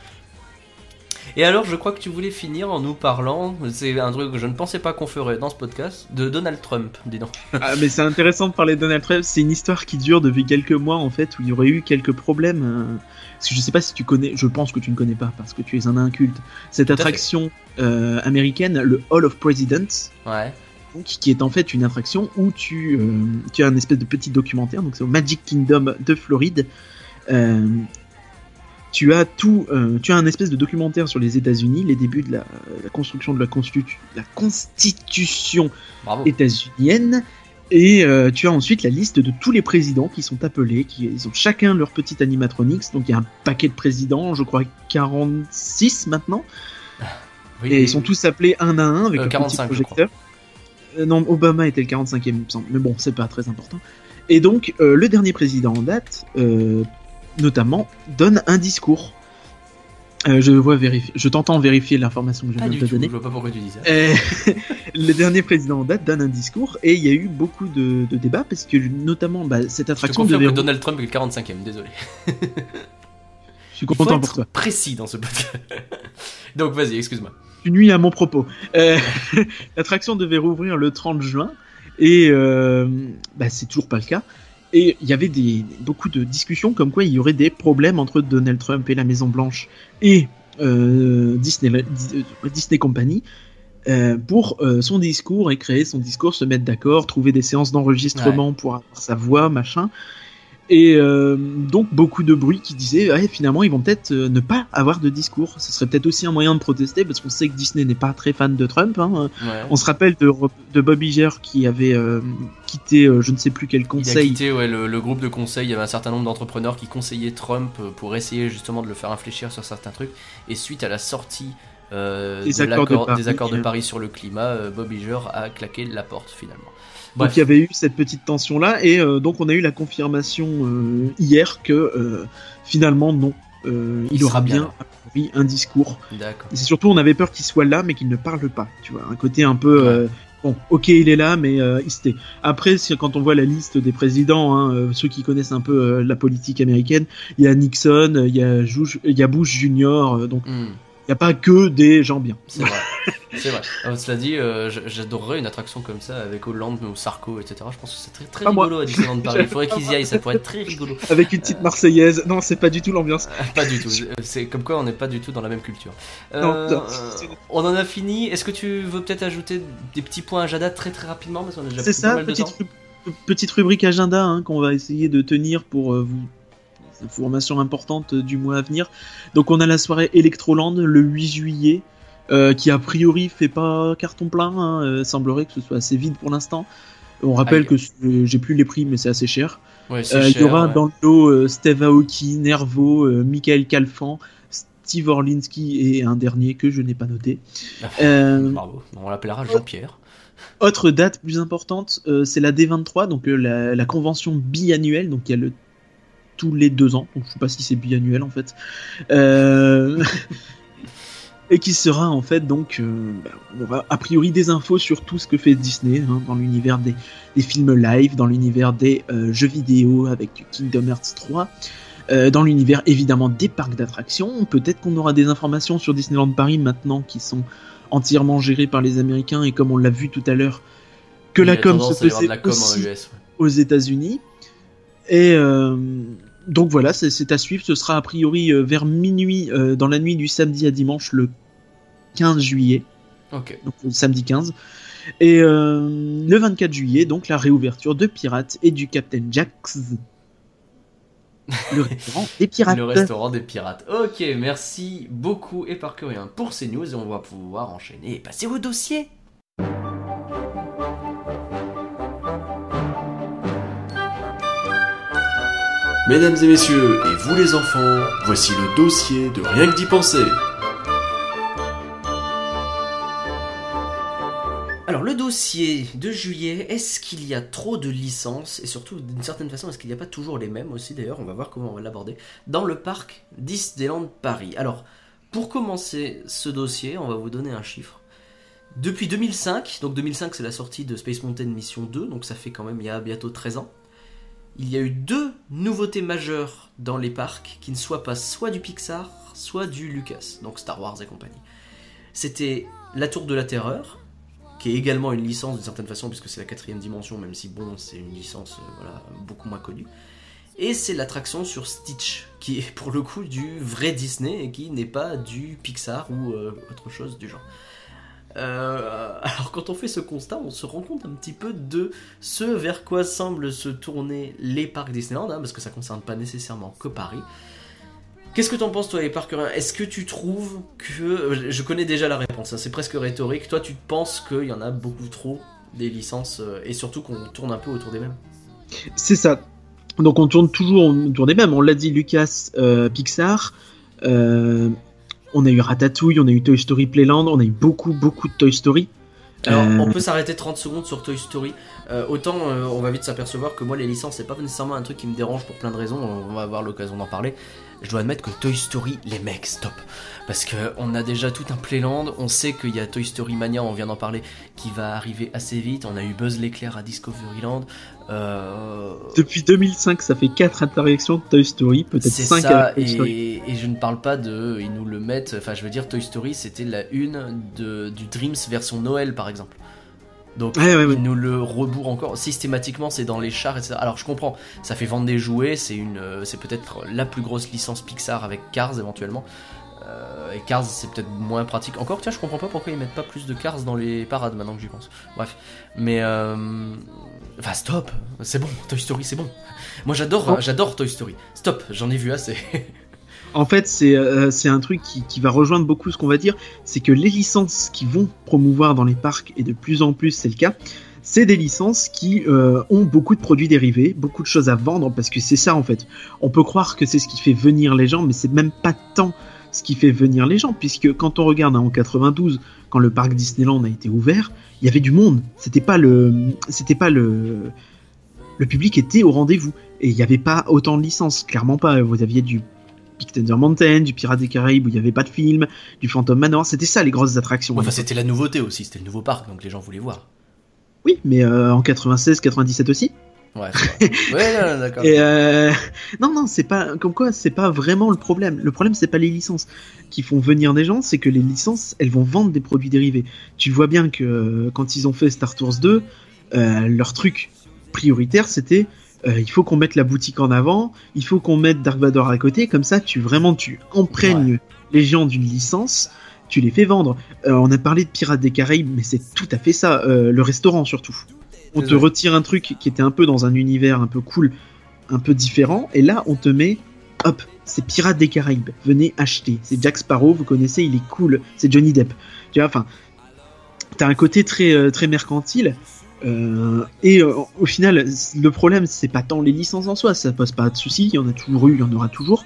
S2: Et alors, je crois que tu voulais finir en nous parlant, c'est un truc que je ne pensais pas qu'on ferait dans ce podcast, de Donald Trump, dis donc.
S3: Ah, mais c'est intéressant de parler de Donald Trump. C'est une histoire qui dure depuis quelques mois en fait, où il y aurait eu quelques problèmes. euh, Parce que je sais pas si tu connais, je pense que tu ne connais pas parce que tu es un inculte. Cette attraction euh, américaine, le Hall of Presidents,
S2: Ouais.
S3: donc, qui est en fait une attraction où tu, euh, tu as un espèce de petit documentaire. Donc c'est au Magic Kingdom de Floride. Euh, tu as tout, euh, tu as un espèce de documentaire sur les États-Unis, les débuts de la, la construction de la, constitu- la constitution états-unienne. Et euh, tu as ensuite la liste de tous les présidents qui sont appelés, qui ils ont chacun leur petite animatronics. Donc il y a un paquet de présidents, je crois 46 maintenant,
S2: Oui,
S3: et ils sont
S2: oui.
S3: tous appelés un à un avec
S2: Euh,
S3: un
S2: 45,
S3: petit
S2: je
S3: projecteur. Euh, non, Obama était le 45e, il me semble, mais bon, c'est pas très important. Et donc le dernier président en date, notamment, donne un discours. Euh, je vois vérifier, je t'entends vérifier l'information que je viens de te donner.
S2: je vois pas pourquoi tu dis ça.
S3: Euh, le dernier président en date donne un discours et il y a eu beaucoup de, de débats parce que notamment bah, cette
S2: Je te
S3: attraction
S2: confirme que Donald Trump est le 45ème, désolé.
S3: Je suis
S2: Il faut
S3: content pour
S2: être
S3: toi.
S2: précis dans ce podcast. Donc vas-y, excuse-moi.
S3: Tu nuis à mon propos. Euh, L'attraction devait rouvrir le 30 juin et bah, c'est toujours pas le cas. Et il y avait des, beaucoup de discussions comme quoi il y aurait des problèmes entre Donald Trump et la Maison Blanche et euh, Disney, Disney Company euh, pour euh, son discours et créer son discours, se mettre d'accord, trouver des séances d'enregistrement pour avoir sa voix, machin. Et euh, donc beaucoup de bruit qui ouais, finalement ils vont peut-être euh, ne pas avoir de discours. Ce serait peut-être aussi un moyen de protester parce qu'on sait que Disney n'est pas très fan de Trump. Hein.
S2: Ouais.
S3: On se rappelle de, de Bob Iger qui avait euh, quitté je ne sais plus quel
S2: Il a
S3: conseil.
S2: quitté ouais, le, le groupe de conseil, il y avait un certain nombre d'entrepreneurs qui conseillaient Trump pour essayer justement de le faire infléchir sur certains trucs. Et suite à la sortie euh,
S3: Des
S2: de
S3: accords de Paris,
S2: des accords de. Paris sur le climat, Bob Iger a claqué la porte finalement.
S3: Donc il y avait eu cette petite tension là et euh, donc on a eu la confirmation euh, hier que euh, finalement non, euh, il,
S2: Il
S3: aura
S2: bien
S3: priori, un discours.
S2: d'accord.
S3: Et c'est surtout on avait peur qu'il soit là mais qu'il ne parle pas. Tu vois, un côté un peu
S2: Ouais.
S3: euh, Bon, ok, il est là, mais euh, il s'était- après, si- quand on voit la liste des présidents, hein, euh, ceux qui connaissent un peu euh, la politique américaine, il y a Nixon, il y a, Bush- il y a Bush Junior, donc
S2: Hmm,
S3: il n'y a pas que des gens bien.
S2: c'est vrai. c'est vrai. Euh, cela dit, euh, j'adorerais une attraction comme ça avec Hollande ou Sarko, etc. Je pense que c'est très, très
S3: Pas moi.
S2: rigolo à Disneyland Paris. Il faudrait qu'ils y aillent, ça pourrait être très rigolo.
S3: Avec une petite Marseillaise, non, c'est pas du tout l'ambiance.
S2: Euh, Pas du tout. C'est comme quoi on n'est pas du tout dans la même culture.
S3: Non,
S2: Euh, euh, on en a fini. Est-ce que tu veux peut-être ajouter des petits points à Jada très très rapidement? Parce qu'on a déjà
S3: C'est ça,
S2: mal de
S3: petite,
S2: temps.
S3: ru- petite rubrique agenda hein, qu'on va essayer de tenir pour euh, vous. Des Informations importantes du mois à venir. Donc on a la soirée Electroland le 8 juillet, euh, qui a priori fait pas carton plein. Hein, euh, semblerait que ce soit assez vide pour l'instant. On rappelle
S2: Aïe.
S3: que ce- j'ai plus les prix, mais c'est assez cher.
S2: Ouais,
S3: Euh, Il y aura
S2: ouais.
S3: dans le lot euh, Steve Aoki, Nervo, euh, Michael Calfan, Steve Orlinski et un dernier que je n'ai pas noté. Euh,
S2: Bravo. On l'appellera Jean-Pierre.
S3: autre date plus importante, euh, c'est la D23, donc euh, la, la convention biannuelle, donc il y a le tous les deux ans, donc je sais pas si c'est biannuel en fait, Euh, et qui sera en fait donc, euh, bah, on aura a priori des infos sur tout ce que fait Disney hein, dans l'univers des, des films live, dans l'univers des euh, jeux vidéo avec Kingdom Hearts 3. euh, dans l'univers évidemment des parcs d'attractions, peut-être qu'on aura des informations sur Disneyland Paris maintenant qui sont entièrement gérés par les Américains et comme on l'a vu tout à l'heure, que
S2: Il
S3: la com se faisait
S2: com
S3: aussi
S2: US. ouais.
S3: aux États-Unis. Et donc voilà, c'est- à suivre. Ce sera a priori euh, vers minuit, euh, dans la nuit du samedi à dimanche, le 15 juillet,
S2: Ok.
S3: donc le samedi 15. Et euh, le 24 juillet, donc la réouverture de Pirates et du Captain Jack's. Le restaurant des pirates.
S2: Le restaurant des pirates. Ok, merci beaucoup Éparcurien pour ces news et on va pouvoir enchaîner et passer au dossier.
S1: Mesdames et messieurs, et vous les enfants, voici le dossier de Rien que d'y penser.
S2: Alors le dossier de juillet, est-ce qu'il y a trop de licences? Et surtout d'une certaine façon est-ce qu'il n'y a pas toujours les mêmes aussi d'ailleurs, on va voir comment on va l'aborder, dans le parc Disneyland Paris. Alors pour commencer ce dossier, on va vous donner un chiffre. Depuis 2005, donc 2005 c'est la sortie de Space Mountain Mission 2, donc ça fait quand même il y a bientôt 13 ans, il y a eu deux nouveautés majeures dans les parcs qui ne soient pas soit du Pixar, soit du Lucas, donc Star Wars et compagnie. C'était La Tour de la Terreur, qui est également une licence d'une certaine façon, puisque c'est la quatrième dimension, même si bon, c'est une licence euh, voilà, beaucoup moins connue. Et c'est l'attraction sur Stitch, qui est pour le coup du vrai Disney et qui n'est pas du Pixar ou euh, autre chose du genre. Euh, alors quand on fait ce constat, on se rend compte un petit peu de ce vers quoi semblent se tourner les parcs Disneyland, hein, parce que ça ne concerne pas nécessairement que Paris. Qu'est-ce que t'en penses toi les parkeriens Est-ce que tu trouves que... Je connais déjà la réponse, hein, c'est presque rhétorique. Toi tu penses qu'il y en a beaucoup trop des licences euh, et surtout qu'on tourne un peu autour des mêmes?
S3: C'est ça. Donc on tourne toujours autour des mêmes. On l'a dit, Lucas, euh, Pixar. Euh, on a eu Ratatouille, on a eu Toy Story Playland, on a eu beaucoup, beaucoup de Toy Story.
S2: Alors,
S3: Euh,
S2: on peut s'arrêter 30 secondes sur Toy Story. Euh, autant euh, on va vite s'apercevoir que moi, les licences, c'est pas nécessairement un truc qui me dérange pour plein de raisons. On va avoir l'occasion d'en parler. Je dois admettre que Toy Story, les mecs, stop. Parce que on a déjà tout un Playland. On sait qu'il y a Toy Story Mania, on vient d'en parler, qui va arriver assez vite. On a eu Buzz l'éclair à Discoveryland. Euh,
S3: Depuis 2005, ça fait 4 interactions de Toy Story, peut-être
S2: c'est
S3: 5
S2: ça,
S3: Story.
S2: et, et je ne parle pas de. Ils nous le mettent. Enfin, je veux dire, Toy Story, c'était la une de, du Dreams version Noël, par exemple. Donc,
S3: Ouais, ouais, ouais.
S2: ils nous le rebourrent encore. Systématiquement, c'est dans les chars, etc. Alors, je comprends, ça fait vendre des jouets, c'est une, euh, c'est peut-être la plus grosse licence Pixar avec Cars éventuellement. Euh, et Cars, c'est peut-être moins pratique. Encore, tiens, je comprends pas pourquoi ils mettent pas plus de Cars dans les parades maintenant que j'y pense. Bref, mais. Euh... Enfin, stop, c'est bon, Toy Story, c'est bon. Moi, j'adore,
S3: Oh.
S2: j'adore Toy Story. Stop, j'en ai vu assez.
S3: En fait, c'est euh, un truc qui, qui va rejoindre beaucoup ce qu'on va dire, c'est que les licences qui vont promouvoir dans les parcs, et de plus en plus c'est le cas, c'est des licences qui euh, ont beaucoup de produits dérivés, beaucoup de choses à vendre, parce que c'est ça en fait. On peut croire que c'est ce qui fait venir les gens, mais c'est même pas tant ce qui fait venir les gens, puisque quand on regarde hein, en 92, quand le parc Disneyland a été ouvert, il y avait du monde. C'était pas le, c'était pas le, le public était au rendez-vous et il n'y avait pas autant de licences, clairement pas. Vous aviez du Big Thunder Mountain, du Pirates des Caraïbes où il n'y avait pas de film, du Phantom Manor, c'était ça les grosses attractions.
S2: enfin, c'était la nouveauté aussi, c'était le nouveau parc, donc les gens voulaient voir.
S3: Oui, mais euh, en 96, 97 aussi.
S2: Ouais, ouais, d'accord.
S3: Euh, non, non, c'est pas comme quoi, c'est pas vraiment le problème. Le problème, c'est pas les licences qui font venir des gens, c'est que les licences, elles vont vendre des produits dérivés. Tu vois bien que euh, quand ils ont fait Star Tours 2, euh, leur truc prioritaire, c'était euh, il faut qu'on mette la boutique en avant, il faut qu'on mette Dark Vador à côté, comme ça, tu vraiment tu imprègnes les gens d'une licence. Tu les fais vendre. Euh, on a parlé de Pirates des Caraïbes, mais c'est tout à fait ça. Euh, le restaurant surtout. On te
S2: vrai.
S3: retire un truc qui était un peu dans un univers un peu cool, un peu différent, et là on te met, hop, c'est Pirates des Caraïbes. Venez acheter. C'est Jack Sparrow, vous connaissez, il est cool. C'est Johnny Depp. Tu vois, enfin, t'as un côté très très mercantile. Euh, et euh, au final, le problème, c'est pas tant les licences en soi, ça pose pas de soucis, il y en a toujours eu, il y en aura toujours.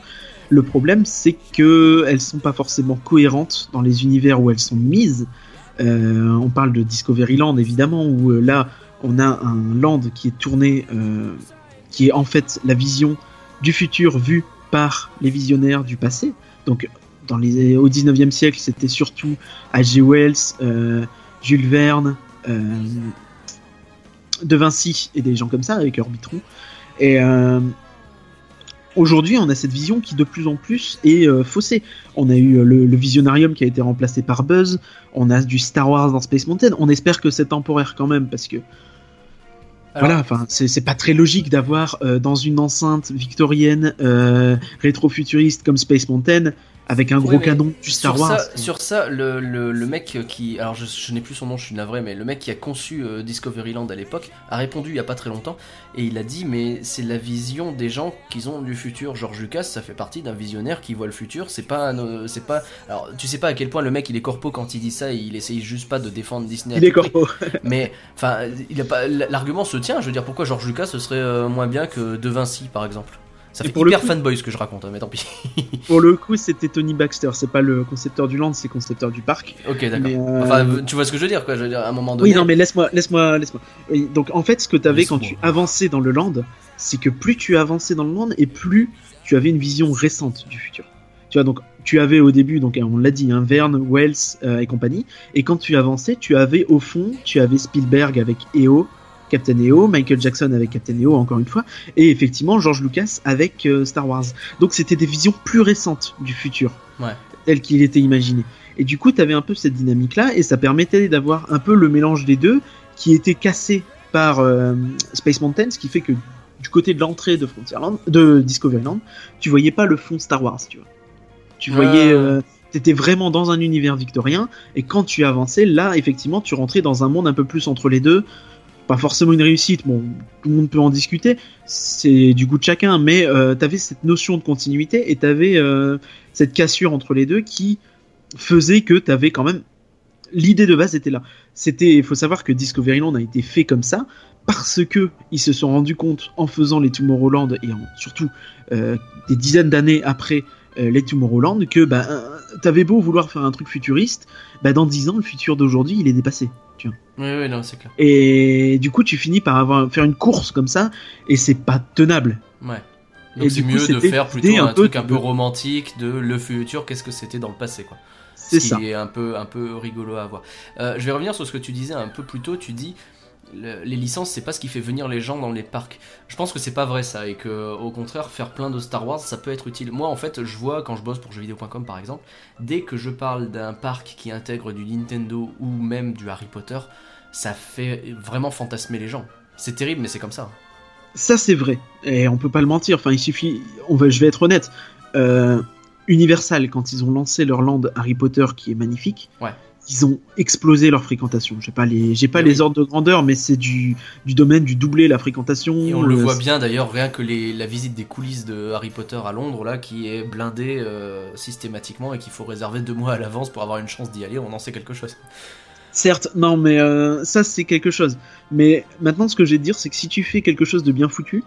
S3: Le problème, c'est que elles sont pas forcément cohérentes dans les univers où elles sont mises. Euh, on parle de Discovery Land évidemment, où là, on a un land qui est tourné, qui est en fait la vision du futur vue par les visionnaires du passé. Donc, dans les, au 19e siècle, c'était surtout H.G. Wells, Jules Verne, De Vinci et des gens comme ça avec Orbitron. Et euh, aujourd'hui, on a cette vision qui de plus en plus est euh, faussée. On a eu euh, le, le Visionarium qui a été remplacé par Buzz. On a du Star Wars dans Space Mountain. On espère que c'est temporaire quand même parce que
S2: Alors-
S3: voilà, enfin, c'est pas très logique d'avoir euh, dans une enceinte victorienne rétro-futuriste comme Space Mountain avec un gros
S2: Oui,
S3: canon du Star
S2: sur
S3: Wars.
S2: Ça, sur ça, le, le, le mec qui. Alors, je, je n'ai plus son nom, je suis navré, mais le mec qui a conçu euh, Discoveryland à l'époque a répondu il y a pas très longtemps et il a dit Mais c'est la vision des gens qui ont du futur. George Lucas, ça fait partie d'un visionnaire qui voit le futur. C'est pas. euh, c'est pas. Alors, tu sais pas à quel point le mec il est corpo quand il dit ça et il essaye juste pas de défendre Disney. à
S3: Il est corpo.
S2: Mais, enfin. L'argument se tient. Je veux dire, pourquoi George Lucas ce serait euh, moins bien que De Vinci par exemple? Ça
S3: Et
S2: fait
S3: pour le
S2: hyper
S3: coup-
S2: fanboy ce que je raconte, hein, mais tant pis.
S3: Pour le coup, c'était Tony Baxter. C'est pas le concepteur du land, c'est le concepteur du parc.
S2: ok, d'accord.
S3: Euh,
S2: Enfin, tu vois ce que je veux dire, quoi. Je veux dire, à un moment donné.
S3: Oui, non, mais laisse-moi, laisse-moi, laisse-moi. Donc en fait, ce que tu avais quand tu avançais dans le land, c'est que plus tu avançais dans le land et plus tu avais une vision récente du futur. Tu vois, donc tu avais au début, donc on l'a dit, hein, Verne, Wells euh, et compagnie. Et quand tu avançais, tu avais au fond, tu avais Spielberg avec EO, Captain EO, Michael Jackson avec Captain EO, encore une fois, et effectivement George Lucas avec euh, Star Wars. Donc c'était des visions plus récentes du futur,
S2: Ouais.
S3: tel qu'il était imaginé. Et du coup, tu avais un peu cette dynamique-là, et ça permettait d'avoir un peu le mélange des deux, qui était cassé par euh, Space Mountain, ce qui fait que du côté de l'entrée de Frontierland, de Discoveryland, tu voyais pas le fond Star Wars, tu vois. Tu voyais, euh, t'étais vraiment dans un univers victorien, et quand tu avançais, là, effectivement, tu rentrais dans un monde un peu plus entre les deux. Pas forcément une réussite, bon, tout le monde peut en discuter, c'est du goût de chacun, mais euh, t'avais cette notion de continuité et t'avais euh, cette cassure entre les deux qui faisait que t'avais quand même l'idée de base était là. C'était, il faut savoir que Discoveryland a été fait comme ça parce que ils se sont rendus compte en faisant les Tomorrowland et surtout euh, des dizaines d'années après les Tomorrowland que bah euh, t'avais beau vouloir faire un truc futuriste, bah dans 10 ans le futur d'aujourd'hui il est dépassé. Tu vois.
S2: Oui, oui, non, c'est clair.
S3: Et du coup tu finis par avoir faire une course comme ça et c'est pas tenable.
S2: Ouais. Donc c'est mieux de faire plutôt
S3: un
S2: un,
S3: peu
S2: truc un peu romantique de le futur, qu'est-ce que c'était dans le passé, quoi.
S3: C'est
S2: Ce
S3: ça.
S2: qui est un peu, un peu rigolo à voir. Euh, je vais revenir sur ce que tu disais un peu plus tôt. Tu dis le- les licences, c'est pas ce qui fait venir les gens dans les parcs. Je pense que c'est pas vrai ça et que au contraire, faire plein de Star Wars, ça peut être utile. Moi, en fait, je vois quand je bosse pour jeuxvideo.com par exemple, dès que je parle d'un parc qui intègre du Nintendo ou même du Harry Potter, ça fait vraiment fantasmer les gens. C'est terrible, mais c'est comme ça.
S3: Ça c'est vrai et on peut pas le mentir. Enfin il suffit, on va, je vais être honnête. Euh, Universal quand ils ont lancé leur land Harry Potter qui est magnifique,
S2: Ouais.
S3: Ils ont explosé leur fréquentation. J'ai pas les, j'ai pas
S2: Mais
S3: les
S2: oui.
S3: ordres de grandeur, mais c'est du, du domaine du doubler la fréquentation.
S2: Et on le voit bien d'ailleurs, rien que les- la visite des coulisses de Harry Potter à Londres, là, qui est blindée euh, systématiquement et qu'il faut réserver deux mois à l'avance pour avoir une chance d'y aller, on en sait quelque chose.
S3: Certes, non, mais euh, ça c'est quelque chose. Mais maintenant, ce que j'ai à te dire, c'est que si tu fais quelque chose de bien foutu,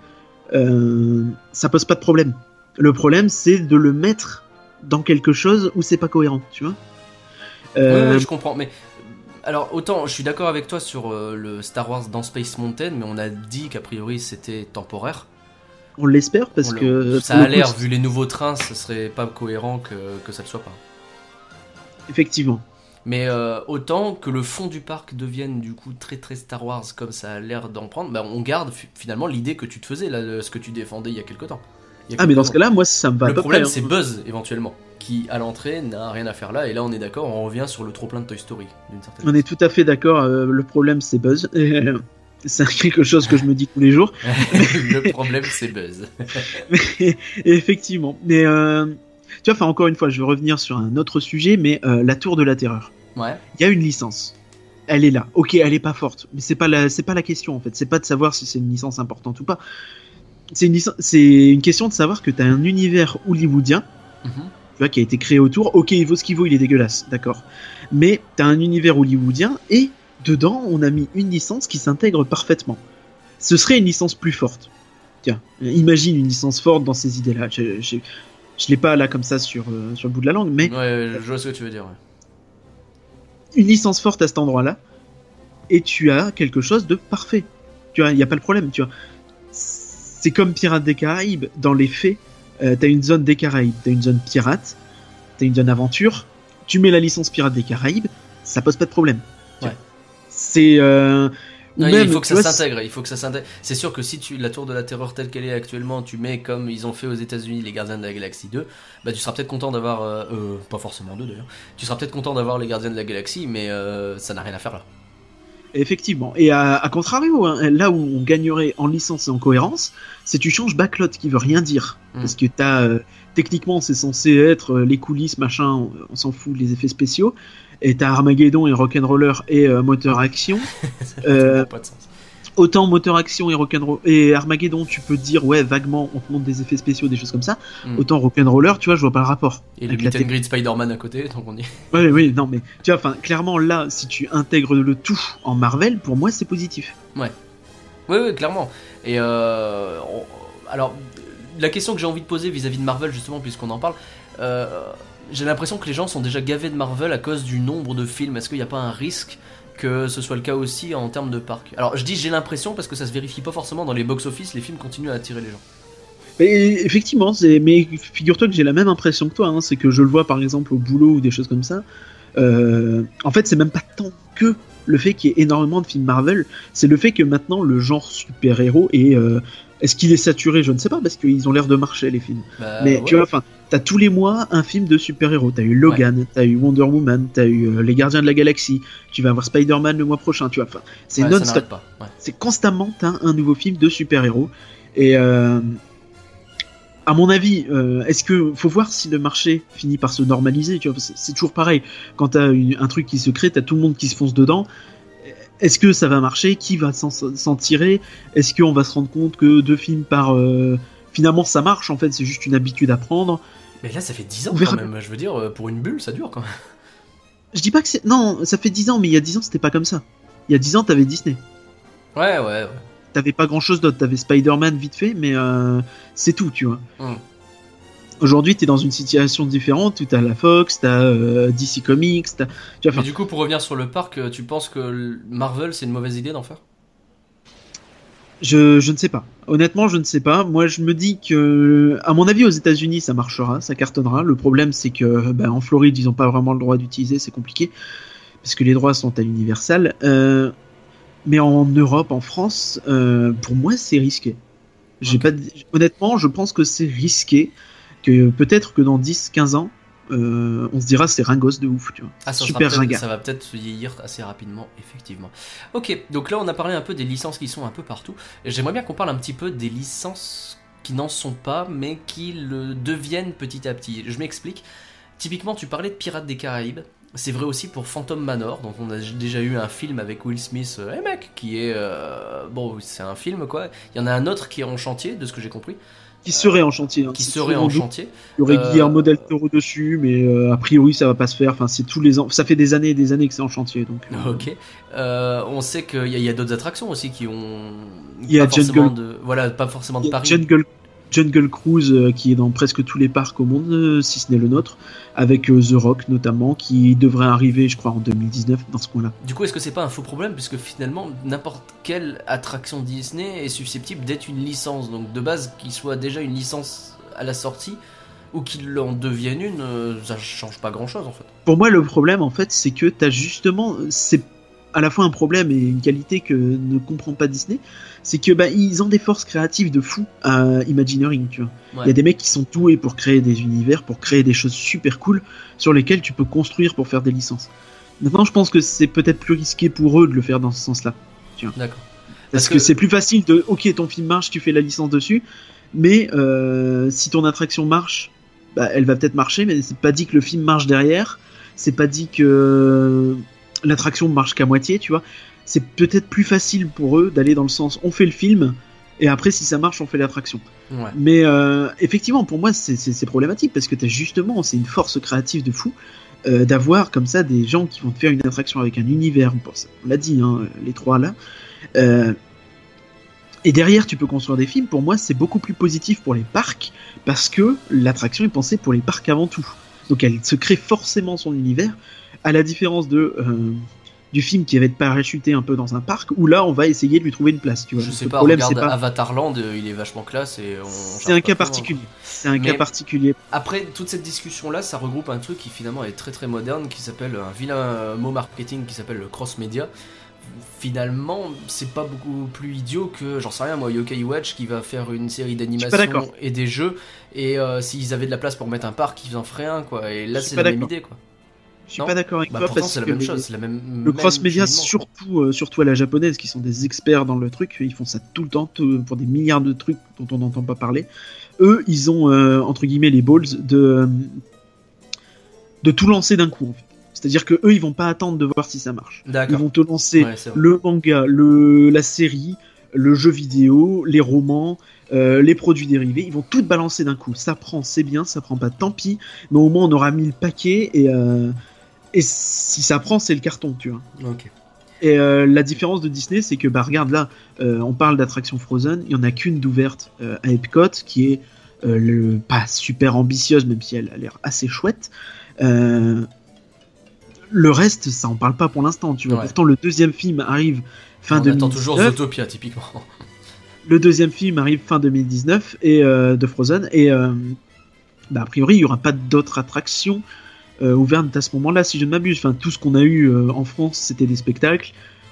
S3: euh, ça pose pas de problème. Le problème, c'est de le mettre dans quelque chose où c'est pas cohérent, tu vois.
S2: Ouais,
S3: Euh,
S2: je comprends, mais. Alors, autant, je suis d'accord avec toi sur euh, le Star Wars dans Space Mountain, mais on a dit qu'a priori c'était temporaire.
S3: On l'espère parce
S2: On le-
S3: que
S2: ça a l'air, vu les nouveaux trains, ce serait pas cohérent que, que ça le soit pas.
S3: effectivement.
S2: Mais euh, autant que le fond du parc devienne du coup très très Star Wars comme ça a l'air d'en prendre, bah, on garde fi- finalement l'idée que tu te faisais, là, ce que tu défendais il y a quelque temps.
S3: Ah, mais dans ce cas-là, moi, ça me va
S2: le problème
S3: près, hein.
S2: c'est Buzz éventuellement, qui à l'entrée n'a rien à faire là, et là on est d'accord, on revient sur le trop plein de Toy Story d'une certaine
S3: On est tout à fait d'accord. euh, le problème, c'est Buzz. C'est quelque chose que je me dis tous les jours.
S2: le problème c'est Buzz.
S3: Et effectivement. Mais euh, tu vois, enfin, encore une fois, je vais revenir sur un autre sujet, mais euh, la Tour de la Terreur.
S2: Ouais.
S3: Il y a une licence. Elle est là. Ok, elle est pas forte, mais c'est pas la, c'est pas la question en fait. C'est pas de savoir si c'est une licence importante ou pas. C'est une, une question de savoir que tu as un univers hollywoodien
S2: Mhm.
S3: tu vois, qui a été créé autour. Ok, il vaut ce qu'il vaut, il est dégueulasse, d'accord. Mais t'as un univers hollywoodien et dedans, on a mis une licence qui s'intègre parfaitement. Ce serait une licence plus forte. Tiens, imagine une licence forte dans ces idées-là. Je, je, je l'ai pas là comme ça sur, euh, sur le bout de la langue, mais
S2: Ouais, je vois ce que tu veux dire. ouais.
S3: une licence forte à cet endroit-là et tu as quelque chose de parfait. Tu vois, il n'y a pas le problème, tu vois. C'est comme Pirates des Caraïbes. Dans les faits, euh, t'as une zone des Caraïbes, t'as une zone pirate, t'as une zone aventure. Tu mets la licence Pirates des Caraïbes, ça pose pas de problème.
S2: Ouais.
S3: C'est euh,
S2: Non,
S3: même,
S2: il faut que ça s'intègre. Il faut que ça s'intègre. C'est sûr que si tu la tour de la terreur telle qu'elle est actuellement, tu mets comme ils ont fait aux États-Unis les Gardiens de la Galaxie 2, bah tu seras peut-être content d'avoir, euh, euh, pas forcément deux d'ailleurs. Tu seras peut-être content d'avoir les Gardiens de la Galaxie, mais euh, ça n'a rien à faire là.
S3: Effectivement. Et à, à contrario, hein, là où on gagnerait en licence et en cohérence, c'est tu changes backlot qui veut rien dire.
S2: Mm.
S3: Parce que t'as, euh, techniquement, c'est censé être euh, les coulisses, machin, on, on s'en fout, les effets spéciaux. Et t'as Armageddon et Rock'n'Roller et euh, Moteur Action.
S2: Ça
S3: Euh,
S2: n'a pas de sens.
S3: Autant Moteur Action et Rock'n'Roller et Armageddon, tu peux dire, ouais, vaguement, on te montre des effets spéciaux, des choses comme ça.
S2: Mm.
S3: Autant Rock'n'Roller, tu vois, je vois pas le rapport.
S2: Et le meet and Spider-Man à côté, donc on y.
S3: Ouais, oui, non, mais tu vois, enfin, clairement, là, si tu intègres le tout en Marvel, pour moi, c'est positif.
S2: Oui, oui, clairement. Et euh, on- alors, la question que j'ai envie de poser vis-à-vis de Marvel, justement, puisqu'on en parle, euh, j'ai l'impression que les gens sont déjà gavés de Marvel à cause du nombre de films. Est-ce qu'il n'y a pas un risque que ce soit le cas aussi en termes de parc Alors, je dis j'ai l'impression parce que ça se vérifie pas forcément dans les box-office, les films continuent à attirer les gens.
S3: Effectivement. Mais figure-toi que j'ai la même impression que toi. hein, C'est que je le vois par exemple au boulot ou des choses comme ça. Euh, en fait, c'est même pas tant que le fait qu'il y ait énormément de films Marvel. C'est le fait que maintenant le genre super-héros est. euh, Est-ce qu'il est saturé? Je ne sais pas parce qu'ils ont l'air de marcher les films.
S2: Bah,
S3: mais
S2: ouais.
S3: tu vois, enfin, t'as tous les mois un film de super-héros. T'as eu Logan, t'as eu Wonder Woman, t'as eu euh, les Gardiens de la Galaxie. Tu vas avoir Spider-Man le mois prochain. Tu vois, enfin, c'est
S2: Ouais,
S3: non-stop c'est constamment t'as un nouveau film de super-héros. Et euh, à mon avis, euh, est-ce que faut voir si le marché finit par se normaliser Tu vois, c'est toujours pareil. Quand t'as un truc qui se crée, t'as tout le monde qui se fonce dedans. Est-ce que ça va marcher? Qui va s'en tirer? Est-ce qu'on va se rendre compte que deux films par euh, finalement ça marche En fait, c'est juste une habitude à prendre?
S2: Mais là, ça fait 10 ans quand même. Je veux dire, euh, pour une bulle, ça dure quand même.
S3: Je dis pas que c'est non, ça fait 10 ans, mais il y a 10 ans c'était pas comme ça. Il y a 10 ans t'avais Disney.
S2: Ouais, ouais, ouais.
S3: t'avais pas grand chose d'autre. T'avais Spider-Man vite fait, mais euh, c'est tout, tu vois.
S2: Mm.
S3: Aujourd'hui, t'es dans une situation différente où t'as la Fox, t'as euh, DC Comics, t'as. Tu vois,
S2: du coup, pour revenir sur le parc, euh, tu penses que Marvel, c'est une mauvaise idée d'en faire?
S3: Je, je ne sais pas. Honnêtement, je ne sais pas. Moi, je me dis que, à mon avis, aux États-Unis, ça marchera, ça cartonnera. Le problème, c'est que, ben, en Floride, ils ont pas vraiment le droit d'utiliser, c'est compliqué, parce que les droits sont à l'Universal. Euh, mais en Europe, en France, euh, pour moi, c'est risqué. J'ai pas, honnêtement, je pense que c'est risqué, que peut-être que dans 10-15 ans, euh, on se dira c'est ringos de ouf, tu vois.
S2: Ah, ça,
S3: Super ringard.
S2: ça va peut-être se vieillir assez rapidement, effectivement. Ok, donc là on a parlé un peu des licences qui sont un peu partout. J'aimerais bien qu'on parle un petit peu des licences qui n'en sont pas, mais qui le deviennent petit à petit. Je m'explique. Typiquement, tu parlais de Pirates des Caraïbes. C'est vrai aussi pour Phantom Manor, dont on a déjà eu un film avec Will Smith, euh, hey mec, qui est... euh, bon, c'est un film quoi. Il y en a un autre qui est en chantier, de ce que j'ai compris,
S3: Qui serait en chantier. hein.
S2: qui serait en
S3: doute.
S2: chantier.
S3: Il y aurait
S2: Euh,
S3: Guillermo del Toro dessus, mais euh, a priori ça va pas se faire. Enfin, c'est tous les ans. Ça fait des années et des années que c'est en chantier, donc. euh,
S2: Ok. Euh, on sait qu'il y a, il y a d'autres attractions aussi qui ont.
S3: Il y a Jungle-
S2: de, voilà, pas forcément de Paris.
S3: Jungle, Jungle Cruise euh, qui est dans presque tous les parcs au monde, euh, si ce n'est le nôtre, avec euh, The Rock notamment, qui devrait arriver, je crois, en 2019 dans ce coin-là.
S2: Du coup, est-ce que c'est pas un faux problème puisque finalement n'importe quelle attraction Disney est susceptible d'être une licence. Donc de base, qu'il soit déjà une licence à la sortie, ou qu'il en devienne une, ça change pas grand chose en fait.
S3: Pour moi, le problème, en fait, c'est que t'as justement. C'est à la fois un problème et une qualité que ne comprend pas Disney. C'est que bah, ils ont des forces créatives de fou à Imagineering, tu vois. Il y a des mecs qui sont doués pour créer des univers, pour créer des choses super cool sur lesquelles tu peux construire pour faire des licences. Maintenant, je pense que c'est peut-être plus risqué pour eux de le faire dans ce sens-là.
S2: D'accord.
S3: Parce,
S2: Parce
S3: que,
S2: que-
S3: c'est plus facile de, ok, ton film marche, tu fais la licence dessus, mais euh, si ton attraction marche, bah, elle va peut-être marcher, mais c'est pas dit que le film marche derrière, c'est pas dit que l'attraction marche qu'à moitié, tu vois. C'est peut-être plus facile pour eux d'aller dans le sens, on fait le film, et après, si ça marche, on fait l'attraction.
S2: Ouais.
S3: Mais euh, effectivement, pour moi, c'est- problématique parce que t'as justement, c'est une force créative de fou euh, d'avoir comme ça des gens qui vont te faire une attraction avec un univers. On l'a dit, hein, les trois là. Euh, et derrière, tu peux construire des films. Pour moi, c'est beaucoup plus positif pour les parcs parce que l'attraction est pensée pour les parcs avant tout. Donc, elle se crée forcément son univers, à la différence de du film qui va être parachuté un peu dans un parc où là, on va essayer de lui trouver une place. Tu vois.
S2: Je sais pas,
S3: problème,
S2: regarde
S3: pas.
S2: Avatar Land, euh, il est vachement classe et.
S3: C'est un cas particulier. C'est un cas particulier.
S2: Après, toute cette discussion-là, ça regroupe un truc qui finalement est très très moderne, qui s'appelle un vilain mot marketing qui s'appelle le cross-média. Finalement, c'est pas beaucoup plus idiot que, j'en sais rien moi, Yokai Watch qui va faire une série
S3: pas
S2: d'animation
S3: d'accord.
S2: et des jeux, et euh, s'ils avaient de la place pour mettre un parc, ils en feraient un quoi. Et là, c'est la même idée quoi.
S3: Je suis
S2: Non
S3: pas d'accord avec
S2: Bah
S3: toi
S2: pourtant,
S3: parce
S2: c'est la
S3: que
S2: même chose, c'est la même.
S3: le cross-média, surtout, euh, surtout à la japonaise, qui sont des experts dans le truc, ils font ça tout le temps tout- pour des milliards de trucs dont on n'entend pas parler. Eux, ils ont euh, entre guillemets les balls de de tout lancer d'un coup. en fait. C'est-à-dire que eux, ils vont pas attendre de voir si ça marche. Ils vont te lancer
S2: Ouais,
S3: le manga, le la série, le jeu vidéo, les romans, euh, les produits dérivés. Ils vont tout te balancer d'un coup. Ça prend, c'est bien. Ça prend pas, tant pis. Mais au moins, on aura mis le paquet et euh, et si ça prend, c'est le carton, tu vois.
S2: Ok.
S3: Et euh, la différence de Disney, c'est que, bah, regarde là, euh, on parle d'attraction Frozen, il y en a qu'une d'ouverte euh, à Epcot, qui est le, pas super ambitieuse, même si elle a l'air assez chouette. Le reste, ça en parle pas pour l'instant, tu vois.
S2: Ouais.
S3: Pourtant, le deuxième film arrive fin
S2: on attend
S3: 2019.
S2: toujours Zootopia typiquement.
S3: Le deuxième film arrive fin 2019 et de Frozen et bah, a priori il y aura pas d'autres attractions euh, ouvertes à ce moment-là si je ne m'abuse. Enfin tout ce qu'on a eu euh, en France c'était des spectacles,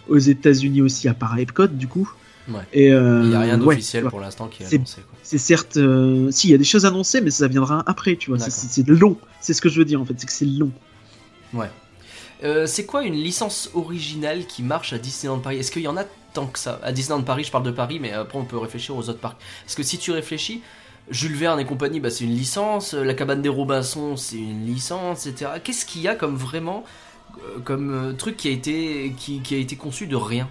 S3: aux États-Unis aussi à part Epcot du coup.
S2: Ouais.
S3: Et euh,
S2: Il n'y a rien
S3: ouais,
S2: d'officiel pour l'instant qui est
S3: C'est-
S2: annoncé.
S3: C'est certes, euh, si il y a des choses annoncées, mais ça viendra après, tu vois. C'est- long. C'est ce que je veux dire en fait, c'est que c'est long.
S2: Euh, c'est quoi une licence originale qui marche à Disneyland Paris? Est-ce qu'il y en a tant que ça? À Disneyland Paris, je parle de Paris, mais après on peut réfléchir aux autres parcs. Est-ce que si tu réfléchis, Jules Verne et compagnie, bah, c'est une licence, La cabane des Robinson, c'est une licence, etc. Qu'est-ce qu'il y a comme vraiment euh, comme euh, truc qui a été qui, qui a été conçu de rien?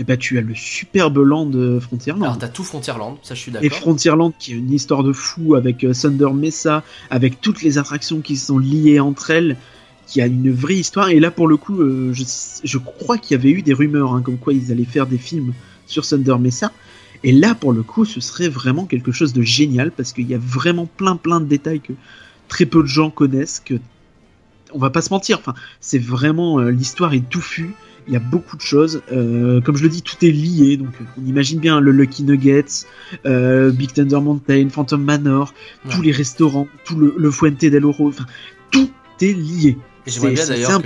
S3: Et bah tu as le superbe land Frontierland.
S2: Alors t'as tout Frontierland, ça je suis
S3: Et
S2: d'accord.
S3: Frontierland qui a une histoire de fou avec euh, Thunder Mesa, avec toutes les attractions qui sont liées entre elles, qui a une vraie histoire. Et là pour le coup, euh, je, je crois qu'il y avait eu des rumeurs hein, comme quoi ils allaient faire des films sur Thunder Mesa. Et là pour le coup, ce serait vraiment quelque chose de génial parce qu'il y a vraiment plein plein de détails que très peu de gens connaissent. Que on va pas se mentir, enfin c'est vraiment euh, l'histoire est touffue. Il y a beaucoup de choses. Euh, comme je le dis, tout est lié. Donc, on imagine bien le Lucky Nuggets, euh, Big Thunder Mountain, Phantom Manor,
S2: Ouais.
S3: tous les restaurants, tout le, le Fuente del Oro. Enfin, tout est lié.
S2: Et j'aimerais bien d'ailleurs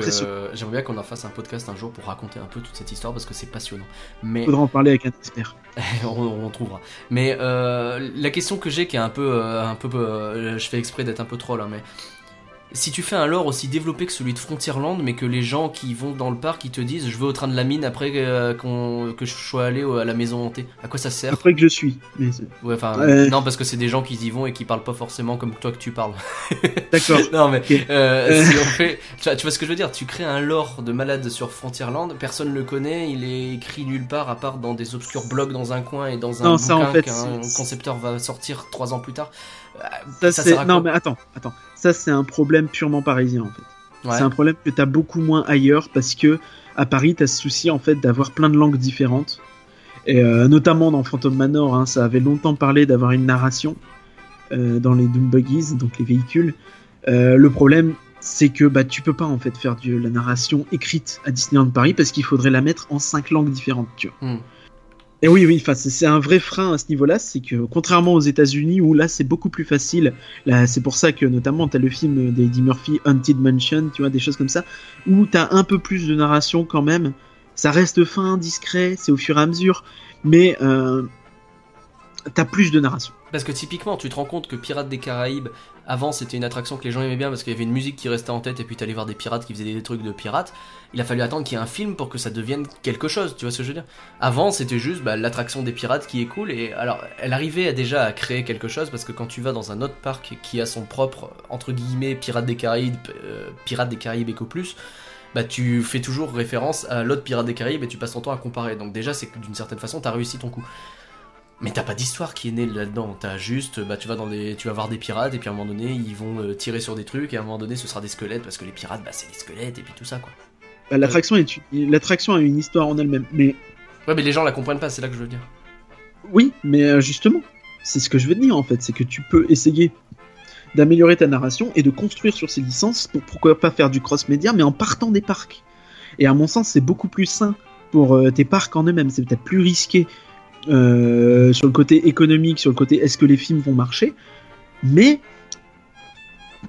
S2: j'aimerais bien qu'on en fasse un podcast un jour pour raconter un peu toute cette histoire parce que c'est passionnant. Mais
S3: Faudra en parler avec un expert.
S2: on, on trouvera. Mais euh, la question que j'ai qui est un peu, euh, un peu, euh, je fais exprès d'être un peu troll, hein, mais si tu fais un lore aussi développé que celui de Frontierland, mais que les gens qui vont dans le parc ils te disent je vais au train de la mine après euh, que je sois allé à la maison hantée, à quoi ça sert?
S3: Après que je suis. Mais
S2: Ouais, enfin, non parce que c'est des gens qui y vont et qui parlent pas forcément comme toi que tu parles.
S3: D'accord.
S2: non mais euh,
S3: Euh.
S2: si on fait, tu vois, tu vois ce que je veux dire? Tu crées un lore de malade sur Frontierland, personne le connaît, il est écrit nulle part à part dans des obscurs blogs dans un coin et dans un
S3: Non,
S2: bouquin
S3: ça, en fait,
S2: qu'un concepteur va sortir trois ans plus tard. Euh,
S3: Ça, c'est non mais attends, attends. Ça c'est un problème purement parisien en fait.
S2: Ouais.
S3: C'est un problème que t'as beaucoup moins ailleurs parce que à Paris t'as ce souci en fait d'avoir plein de langues différentes. Et euh, notamment dans Phantom Manor, hein, ça avait longtemps parlé d'avoir une narration euh, dans les Doom Buggies, donc les véhicules. Euh, le problème c'est que bah tu peux pas en fait faire de la narration écrite à Disneyland Paris parce qu'il faudrait la mettre en cinq langues différentes, tu vois.
S2: Hmm.
S3: Et oui, oui, c'est un vrai frein à ce niveau-là, c'est que contrairement aux États-Unis où là c'est beaucoup plus facile, c'est pour ça que notamment t'as le film d'Eddie Murphy, Haunted Mansion, tu vois, des choses comme ça, où t'as un peu plus de narration quand même. Ça reste fin, discret, c'est au fur et à mesure, mais euh, t'as plus de narration.
S2: Parce que typiquement, tu te rends compte que Pirates des Caraïbes, avant c'était une attraction que les gens aimaient bien parce qu'il y avait une musique qui restait en tête et puis t'allais voir des pirates qui faisaient des trucs de pirates. Il a fallu attendre qu'il y ait un film pour que ça devienne quelque chose, tu vois ce que je veux dire? Avant c'était juste bah, l'attraction des pirates qui est cool et alors elle arrivait déjà à créer quelque chose parce que quand tu vas dans un autre parc qui a son propre, entre guillemets, Pirates des Caraïbes, euh, Pirates des Caraïbes Eco Plus, bah tu fais toujours référence à l'autre Pirates des Caraïbes et tu passes ton temps à comparer. Donc déjà c'est que d'une certaine façon t'as réussi ton coup. Mais t'as pas d'histoire qui est née là-dedans. T'as juste, bah tu vas dans des, tu vas voir des pirates et puis à un moment donné ils vont euh, tirer sur des trucs et à un moment donné ce sera des squelettes parce que les pirates, bah c'est des squelettes et puis tout ça quoi.
S3: Bah, l'attraction est, l'attraction a une histoire en elle-même, mais.
S2: Ouais, mais les gens la comprennent pas. C'est là que je veux dire.
S3: Oui, mais euh, justement, c'est ce que je veux dire en fait, c'est que tu peux essayer d'améliorer ta narration et de construire sur ces licences pour pourquoi pas faire du cross-média, mais en partant des parcs. Et à mon sens, c'est beaucoup plus sain pour euh, tes parcs en eux-mêmes. C'est peut-être plus risqué euh, sur le côté économique, sur le côté est-ce que les films vont marcher, mais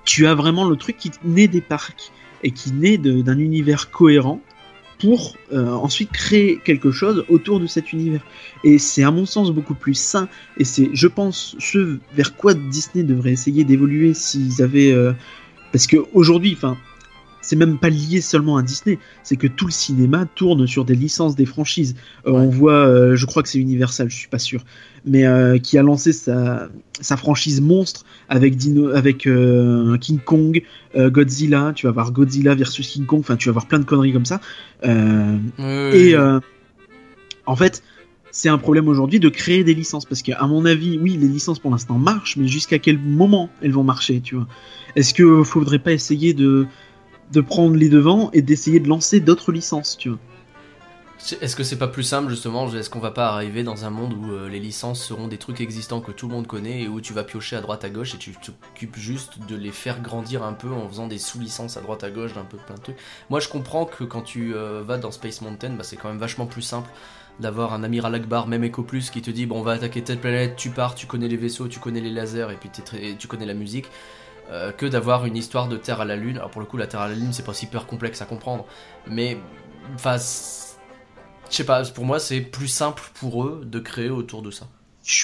S3: tu as vraiment le truc qui naît des parcs et qui naît d'un univers cohérent pour euh, ensuite créer quelque chose autour de cet univers. Et c'est à mon sens beaucoup plus sain, et c'est, je pense, ce vers quoi Disney devrait essayer d'évoluer s'ils avaient... Euh, parce qu'aujourd'hui, enfin, c'est même pas lié seulement à Disney, c'est que tout le cinéma tourne sur des licences des franchises. Euh, on voit, euh, je crois que c'est Universal, je suis pas sûr, mais euh, qui a lancé sa, sa franchise monstre avec Dino, avec King Kong, Godzilla. Tu vas voir Godzilla versus King Kong. Enfin, tu vas voir plein de conneries comme ça. et en fait, c'est un problème aujourd'hui de créer des licences parce qu'à mon avis, oui, les licences pour l'instant marchent, mais jusqu'à quel moment elles vont marcher, tu vois? Est-ce que faudrait pas essayer de de prendre les devants et d'essayer de lancer d'autres licences, tu vois.
S2: Est-ce que c'est pas plus simple justement Est-ce qu'on va pas arriver dans un monde où euh, les licences seront des trucs existants que tout le monde connaît et où tu vas piocher à droite à gauche et tu t'occupes juste de les faire grandir un peu en faisant des sous-licences à droite à gauche d'un peu plein de trucs Moi je comprends que quand tu euh, vas dans Space Mountain, bah, c'est quand même vachement plus simple d'avoir un amiral Akbar, même Eco Plus, qui te dit bon on va attaquer telle planète, tu pars, tu connais les vaisseaux, tu connais les lasers et puis tu connais la musique. Euh, que d'avoir une histoire de Terre à la Lune. Alors pour le coup, la Terre à la Lune, c'est pas super complexe à comprendre, mais enfin, je sais pas. Pour moi, c'est plus simple pour eux de créer autour de ça.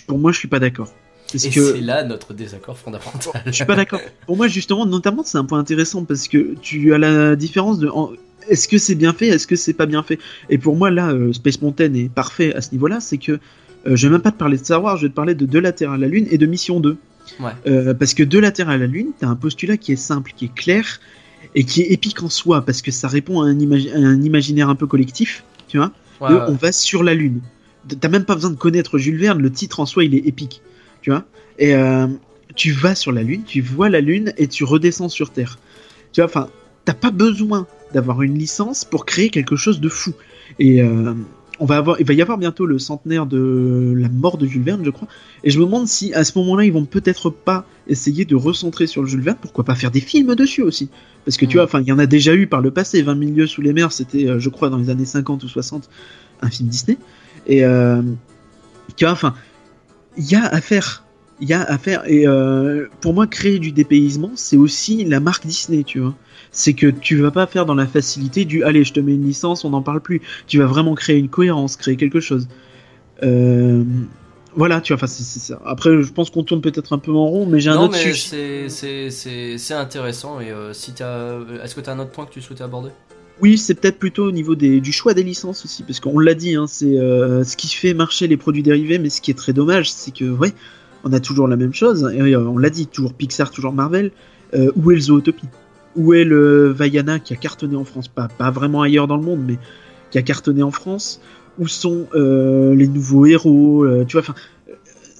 S3: Pour moi, je suis pas d'accord.
S2: Et c'est là notre désaccord fondamental.
S3: je suis pas d'accord. Pour moi, justement, notamment, c'est un point intéressant parce que tu as la différence de est-ce que c'est bien fait, est-ce que c'est pas bien fait? Et pour moi, là, euh, Space Mountain est parfait à ce niveau-là. C'est que euh, je vais même pas te parler de Star Wars, je vais te parler de De la Terre à la Lune et de Mission 2. Euh, parce que de la Terre à la Lune, t'as un postulat qui est simple, qui est clair et qui est épique en soi parce que ça répond à un, imaginaire un peu collectif, tu vois. on va sur la Lune. T'as même pas besoin de connaître Jules Verne, le titre en soi il est épique, tu vois. Et euh, tu vas sur la Lune, tu vois la Lune et tu redescends sur Terre. Tu vois, enfin, t'as pas besoin d'avoir une licence pour créer quelque chose de fou. Et euh, on va avoir, il va y avoir bientôt le centenaire de la mort de Jules Verne, je crois. Et je me demande si à ce moment-là, ils vont peut-être pas essayer de recentrer sur le Jules Verne. Pourquoi pas faire des films dessus aussi? Parce que tu vois, enfin, il y en a déjà eu par le passé. 20 milieux sous les mers, c'était, euh, je crois, dans les années 50 ou 60, un film Disney. Et euh, tu vois, enfin, il y a à faire. Il y a à faire. Et euh, pour moi, créer du dépaysement, c'est aussi la marque Disney, tu vois c'est que tu vas pas faire dans la facilité du allez, je te mets une licence, on n'en parle plus. Tu vas vraiment créer une cohérence, créer quelque chose. Euh, voilà, tu vois, enfin, c'est ça. Après, je pense qu'on tourne peut-être un peu en rond, mais j'ai un autre
S2: sujet. C'est intéressant. Et euh, si est-ce que tu as un autre point que tu souhaitais aborder?
S3: Oui, c'est peut-être plutôt au niveau du choix des licences aussi, parce qu'on l'a dit, hein, c'est euh, ce qui fait marcher les produits dérivés, mais ce qui est très dommage, c'est que, ouais, on a toujours la même chose, et on l'a dit, toujours Pixar, toujours Marvel, où est le Zootopie où est le Vaiana qui a cartonné en France? Pas, vraiment ailleurs dans le monde, mais qui a cartonné en France Où sont euh, les nouveaux héros euh, Tu vois, euh,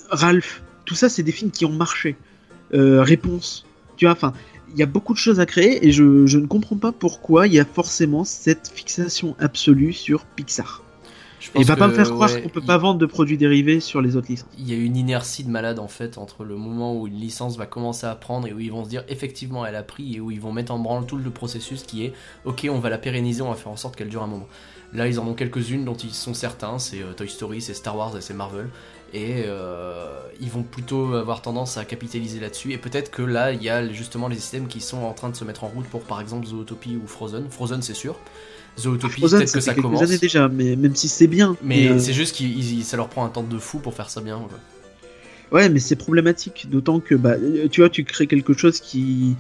S3: Ralph, tout ça, c'est des films qui ont marché. réponse, tu vois, il y a beaucoup de choses à créer et je ne comprends pas pourquoi il y a forcément cette fixation absolue sur Pixar.
S2: Je
S3: Et
S2: pense
S3: va pas me faire croire
S2: ouais,
S3: qu'on peut
S2: il-
S3: pas vendre de produits dérivés sur les autres licences.
S2: Il y a une inertie de malade en fait entre le moment où une licence va commencer à prendre et où ils vont se dire effectivement elle a pris et où ils vont mettre en branle tout le processus qui est ok on va la pérenniser, on va faire en sorte qu'elle dure un moment. Là ils en ont quelques-unes dont ils sont certains, c'est euh, Toy Story, c'est Star Wars et c'est Marvel. Et euh, ils vont plutôt avoir tendance à capitaliser là-dessus. Et peut-être que là, il y a justement les systèmes qui sont en train de se mettre en route pour par exemple Zootopie ou Frozen. Frozen, c'est sûr. Zootopie, peut-être
S3: ça
S2: que ça
S3: quelques
S2: commence.
S3: années déjà, mais même si c'est bien.
S2: Mais
S3: euh,
S2: c'est juste que ça leur prend un temps de fou pour faire ça bien.
S3: Ouais, mais c'est problématique, d'autant que bah, euh, tu vois, tu crées quelque chose qui,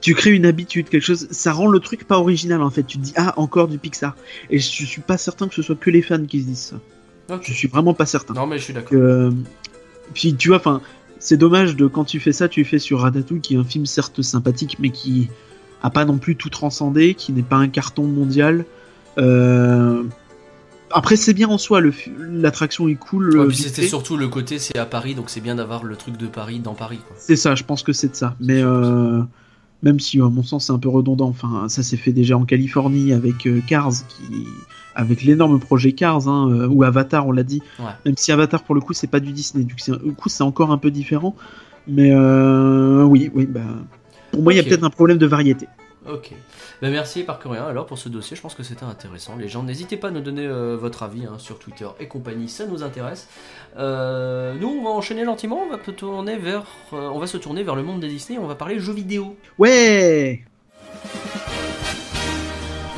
S3: tu crées une habitude, quelque chose, ça rend le truc pas original en fait. Tu te dis ah encore du Pixar, et je suis pas certain que ce soit que les fans qui se disent ça.
S2: Ok.
S3: Je suis vraiment pas certain.
S2: Non, mais je suis d'accord.
S3: Euh, puis tu vois, enfin, c'est dommage de quand tu fais ça, tu fais sur Ratatouille, qui est un film certes sympathique, mais qui a pas non plus tout transcendé, qui n'est pas un carton mondial. Euh, Après, c'est bien en soi, l'attraction est cool.
S2: Ouais,
S3: euh,
S2: c'était surtout le côté, c'est à Paris, donc c'est bien d'avoir le truc de Paris dans Paris.
S3: C'est ça, je pense que c'est de ça. Mais euh, même si, à mon sens, c'est un peu redondant. Enfin, ça s'est fait déjà en Californie avec Cars, qui, avec l'énorme projet Cars, hein, ou Avatar, on l'a dit.
S2: Ouais.
S3: Même si Avatar, pour le coup, c'est pas du Disney. Du coup, c'est- du coup, c'est encore un peu différent. Mais euh, oui, oui, bah. Pour moi, il y a peut-être un problème de variété.
S2: Ok. Ben merci Parcurien alors pour ce dossier, je pense que c'était intéressant. Les gens, n'hésitez pas à nous donner euh, votre avis hein, sur Twitter et compagnie, ça nous intéresse. Euh, nous, on va enchaîner gentiment, on va, tourner vers, euh, on va se tourner vers le monde des Disney, on va parler jeux vidéo.
S3: Ouais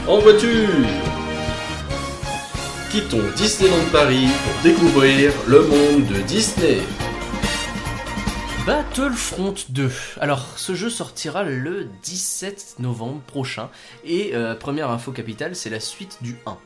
S1: En voiture Quittons Disneyland Paris pour découvrir le monde de Disney.
S2: Battlefront 2. Alors, ce jeu sortira le 17 novembre prochain. Et euh, première info capitale, c'est la suite du 1.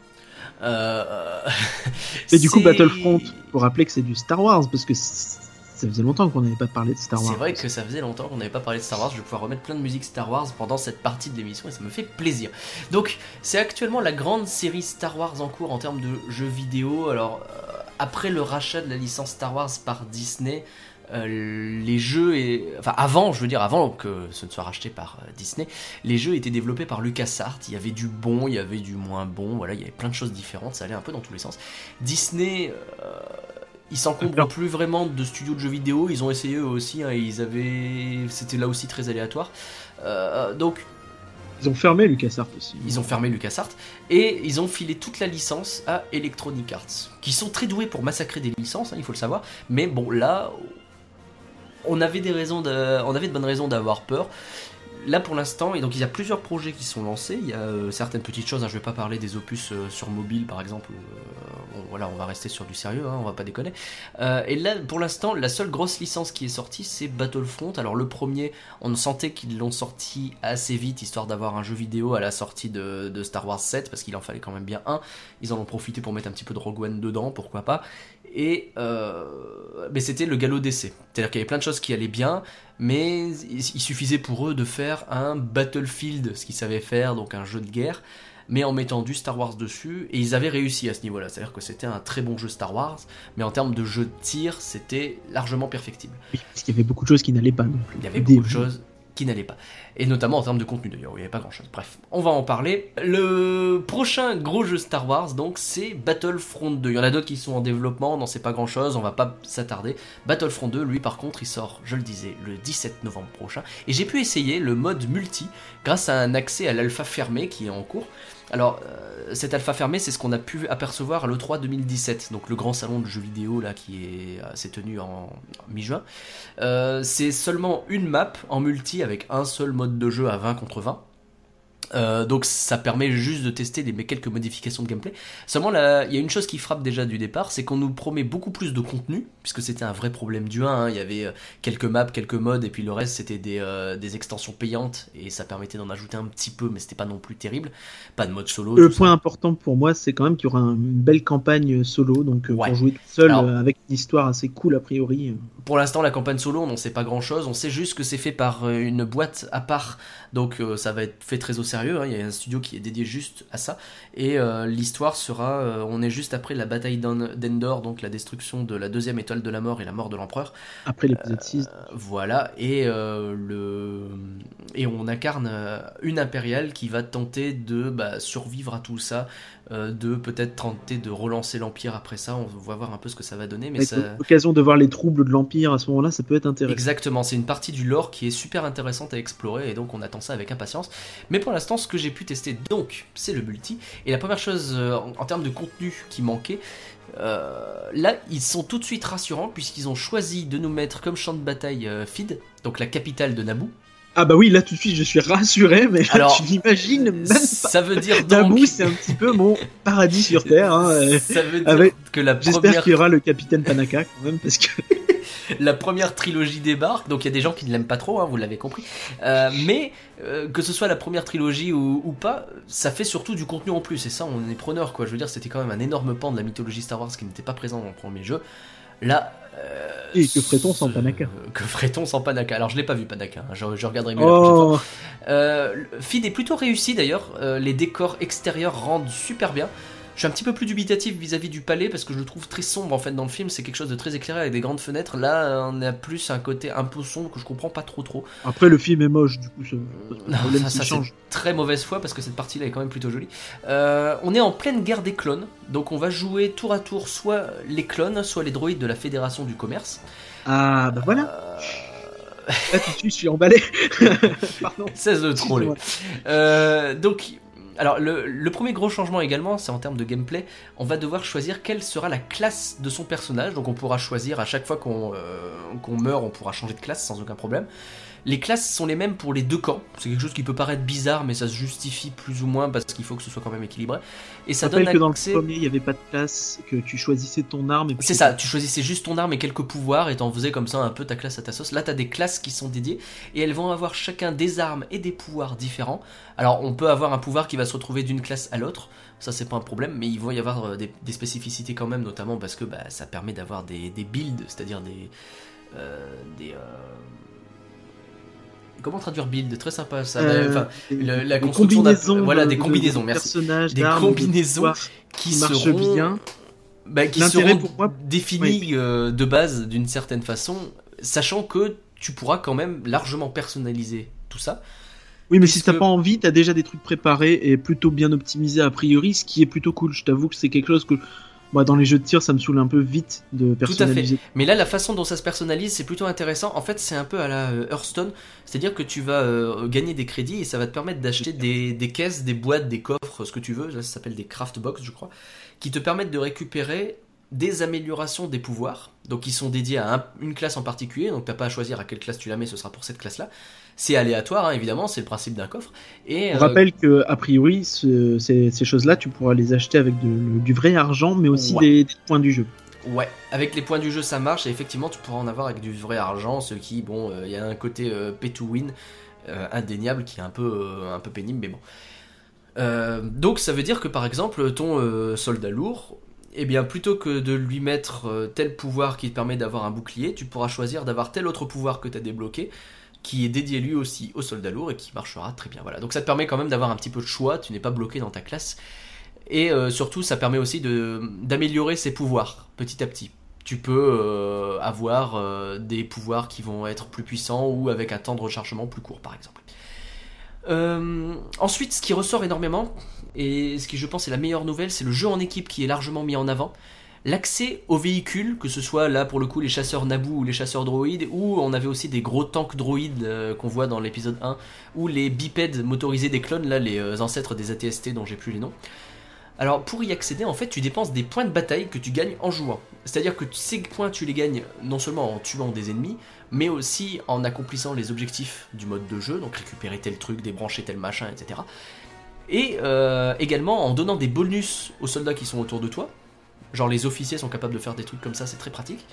S2: Euh,
S3: Et du coup, Battlefront, faut rappeler que c'est du Star Wars, parce que ça faisait longtemps qu'on n'avait pas parlé de Star Wars.
S2: C'est vrai que ça faisait longtemps qu'on n'avait pas parlé de Star Wars. Je vais pouvoir remettre plein de musique Star Wars pendant cette partie de l'émission et ça me fait plaisir. Donc, c'est actuellement la grande série Star Wars en cours en termes de jeux vidéo. Alors, euh, après le rachat de la licence Star Wars par Disney, euh, les jeux et enfin avant, je veux dire avant que ce ne soit racheté par euh, Disney, les jeux étaient développés par LucasArts. Il y avait du bon, il y avait du moins bon. Voilà, il y avait plein de choses différentes. Ça allait un peu dans tous les sens. Disney. euh, ils s'encombrent plus vraiment de studios de jeux vidéo. Ils ont essayé eux aussi. hein, ils avaient, c'était là aussi très aléatoire. Euh, donc
S3: Ils ont fermé LucasArts aussi.
S2: ils ont fermé LucasArts et ils ont filé toute la licence à Electronic Arts, qui sont très doués pour massacrer des licences, hein, il faut le savoir. Mais bon, là, on avait de, bonnes raisons d'avoir peur. Là pour l'instant, et donc il y a plusieurs projets qui sont lancés. Il y a euh, certaines petites choses. hein, je vais pas parler des opus euh, sur mobile par exemple. euh, on va rester sur du sérieux, hein, on va pas déconner. Et là, pour l'instant, la seule grosse licence qui est sortie, c'est Battlefront. Alors le premier, on sentait qu'ils l'ont sorti assez vite, histoire d'avoir un jeu vidéo à la sortie de Star Wars 7, parce qu'il en fallait quand même bien un. Ils en ont profité pour mettre un petit peu de Rogue One dedans, pourquoi pas. Et euh, mais c'était le galop d'essai. C'est-à-dire qu'il y avait plein de choses qui allaient bien, mais il suffisait pour eux de faire un Battlefield, ce qu'ils savaient faire, donc un jeu de guerre, mais en mettant du Star Wars dessus, et ils avaient réussi à ce niveau-là. C'est-à-dire que c'était un très bon jeu Star Wars, mais en termes de jeu de tir, c'était largement perfectible.
S3: Oui, parce qu'il y avait beaucoup de choses qui n'allaient pas non plus.
S2: Il y avait beaucoup de choses qui n'allaient pas. Et notamment en termes de contenu d'ailleurs, il n'y avait pas grand chose. Bref, on va en parler. Le prochain gros jeu Star Wars, donc, c'est Battlefront 2. Il y en a d'autres qui sont en développement, on n'en sait pas grand chose, on va pas s'attarder. Battlefront 2, lui par contre, il sort, je le disais, le 17 novembre prochain. Et j'ai pu essayer le mode multi grâce à un accès à l'alpha fermé qui est en cours. Alors, euh, cet alpha fermé, c'est ce qu'on a pu apercevoir à l'E3 2017, donc le grand salon de jeux vidéo là qui euh, s'est tenu en, en mi-juin. Euh, c'est seulement une map en multi avec un seul mode de jeu à 20 contre 20. Euh, donc ça permet juste de tester des, quelques modifications de gameplay. Seulement il y a une chose qui frappe déjà du départ, c'est qu'on nous promet beaucoup plus de contenu, puisque c'était un vrai problème du 1. hein. Il y avait euh, quelques maps, quelques modes, et puis le reste c'était des, euh, des extensions payantes, et ça permettait d'en ajouter un petit peu, mais c'était pas non plus terrible. Pas de mode solo.
S3: Le
S2: ça.
S3: point important pour moi, c'est quand même qu'il y aura une belle campagne solo, donc euh,
S2: Ouais.
S3: pour jouer tout seul,
S2: Alors-
S3: avec une histoire assez cool a priori.
S2: Pour l'instant, la campagne solo, on n'en sait pas grand chose. On sait juste que c'est fait par une boîte à part, donc ça va être fait très au sérieux. Hein. Il y a un studio qui est dédié juste à ça. Et euh, l'histoire sera euh, on est juste après la bataille d'En- d'Endor, donc la destruction de la deuxième étoile de la mort et la mort de l'empereur.
S3: Après l'épisode 6.
S2: Euh, voilà, et le, et on incarne une impériale qui va tenter de bah, survivre à tout ça, de peut-être tenter de relancer l'Empire après ça. On va voir un peu ce que ça va donner. Mais ça...
S3: l'occasion de voir les troubles de l'Empire à ce moment-là, ça peut être intéressant.
S2: Exactement, c'est une partie du lore qui est super intéressante à explorer et donc on attend ça avec impatience. Mais pour l'instant, ce que j'ai pu tester donc, c'est le multi. Et la première chose euh, en, en termes de contenu qui manquait, euh, là, ils sont tout de suite rassurants puisqu'ils ont choisi de nous mettre comme champ de bataille euh, Fid, donc la capitale de Naboo.
S3: Ah bah oui, là tout de suite je suis rassuré, mais là,
S2: Alors,
S3: tu l'imagines même pas.
S2: Ça veut dire donc.
S3: Naboo, c'est un petit peu mon paradis sur Terre. Hein.
S2: Ça veut dire
S3: avec-
S2: que la
S3: J'espère qu'il y aura le capitaine Panaka quand même, parce que
S2: la première trilogie débarque. Donc il y a des gens qui ne l'aiment pas trop, hein, vous l'avez compris. Euh, mais euh, que ce soit la première trilogie ou, ou pas, ça fait surtout du contenu en plus. Et ça, on est preneur, quoi. Je veux dire, c'était quand même un énorme pan de la mythologie Star Wars qui n'était pas présent dans le premier jeu. Là. euh,
S3: Et que ferait-on sans Panaka
S2: Que ferait-on sans Panaka Alors je l'ai pas vu Panaka, hein. je, je regarderai mieux la prochaine fois.
S3: oh,
S2: Euh, feed est plutôt réussi d'ailleurs, Euh, les décors extérieurs rendent super bien. Je suis un petit peu plus dubitatif vis-à-vis du palais parce que je le trouve très sombre en fait dans le film, c'est quelque chose de très éclairé avec des grandes fenêtres. Là, on a plus un côté un peu sombre que je comprends pas trop trop.
S3: après le film est moche, du coup ça,
S2: Non,
S3: problème
S2: ça,
S3: s'il
S2: ça,
S3: change.
S2: très mauvaise foi parce que cette partie-là est quand même plutôt jolie. Euh, on est en pleine guerre des clones, donc on va jouer tour à tour soit les clones, soit les droïdes de la Fédération du Commerce.
S3: Ah bah voilà,
S2: Euh,
S3: là suite je suis emballé. Pardon.
S2: Cesse de troller. Euh, donc, alors le, premier gros changement également, c'est en termes de gameplay. On va devoir choisir quelle sera la classe de son personnage. Donc, on pourra choisir à chaque fois qu'on euh, qu'on meurt, on pourra changer de classe sans aucun problème. Les classes sont les mêmes pour les deux camps. C'est quelque chose qui peut paraître bizarre, mais ça se justifie plus ou moins parce qu'il faut que ce soit quand même équilibré. Et ça donne
S3: que dans le
S2: accès.
S3: premier il n'y avait pas de classe, que tu choisissais ton arme.
S2: C'est ça, tu choisissais juste ton arme et quelques pouvoirs et t'en faisais comme ça un peu ta classe à ta sauce. Là, t'as des classes qui sont dédiées et elles vont avoir chacun des armes et des pouvoirs différents. Alors, on peut avoir un pouvoir qui va se retrouver d'une classe à l'autre, ça c'est pas un problème, mais il va y avoir euh, des, des spécificités quand même, notamment parce que bah, ça permet d'avoir des, des builds, c'est-à-dire des. euh, des euh, Comment traduire build? Très sympa ça.
S3: Euh,
S2: Enfin, le- la construction
S3: combinaisons,
S2: voilà,
S3: de-
S2: des
S3: de-
S2: combinaisons,
S3: de
S2: merci.
S3: personnages,
S2: Des combinaisons qui
S3: qui
S2: seront
S3: bien.
S2: bah, qui seront
S3: pour moi-
S2: définis euh, de base d'une certaine façon, sachant que tu pourras quand même largement personnaliser tout ça.
S3: Oui, mais si t'as pas envie, t'as déjà des trucs préparés et plutôt bien optimisés a priori, ce qui est plutôt cool. Je t'avoue que c'est quelque chose que, moi, dans les jeux de tir, ça me saoule un peu vite de personnaliser.
S2: Mais là, la façon dont ça se personnalise, c'est plutôt intéressant. En fait, c'est un peu à la euh, Hearthstone, c'est-à-dire que tu vas euh, gagner des crédits et ça va te permettre d'acheter des, des caisses, des boîtes, des coffres, ce que tu veux. Là, ça s'appelle des craft box, je crois, qui te permettent de récupérer des améliorations des pouvoirs, donc qui sont dédiés à un- une classe en particulier, donc t'as pas à choisir à quelle classe tu la mets, ce sera pour cette classe-là. C'est aléatoire, hein, évidemment, c'est le principe d'un coffre. Et
S3: On
S2: euh,
S3: rappelle que, a priori, ce- ces, ces choses-là, tu pourras les acheter avec de- le- du vrai argent, mais aussi
S2: Ouais.
S3: des, des points du jeu.
S2: Ouais, avec les points du jeu ça marche et effectivement tu pourras en avoir avec du vrai argent, ce qui, bon, euh, il y a un côté euh, pay to win euh, indéniable qui est un peu, un peu pénible, mais bon. Donc ça veut dire que par exemple ton soldat lourd, eh bien plutôt que de lui mettre tel pouvoir qui te permet d'avoir un bouclier, tu pourras choisir d'avoir tel autre pouvoir que tu as débloqué qui est dédié lui aussi au soldat lourd et qui marchera très bien. Voilà. Donc ça te permet quand même d'avoir un petit peu de choix, tu n'es pas bloqué dans ta classe. Et euh, surtout, ça permet aussi d'améliorer ses pouvoirs petit à petit. Tu peux euh, avoir euh, des pouvoirs qui vont être plus puissants ou avec un temps de rechargement plus court, par exemple. Ensuite, ce qui ressort énormément, et ce qui je pense est la meilleure nouvelle, c'est le jeu en équipe qui est largement mis en avant. L'accès aux véhicules, que ce soit là pour le coup les chasseurs Naboo ou les chasseurs droïdes, ou on avait aussi des gros tanks droïdes euh, qu'on voit dans l'épisode 1, ou les bipèdes motorisés des clones, là les euh, ancêtres des ATST dont j'ai plus les noms. Alors pour y accéder, en fait, tu dépenses des points de bataille que tu gagnes en jouant. C'est-à-dire que ces points, tu les gagnes non seulement en tuant des ennemis, mais aussi en accomplissant les objectifs du mode de jeu, donc récupérer tel truc, débrancher tel machin, etc. Et euh, également en donnant des bonus aux soldats qui sont autour de toi. Genre les officiers sont capables de faire des trucs comme ça, c'est très pratique.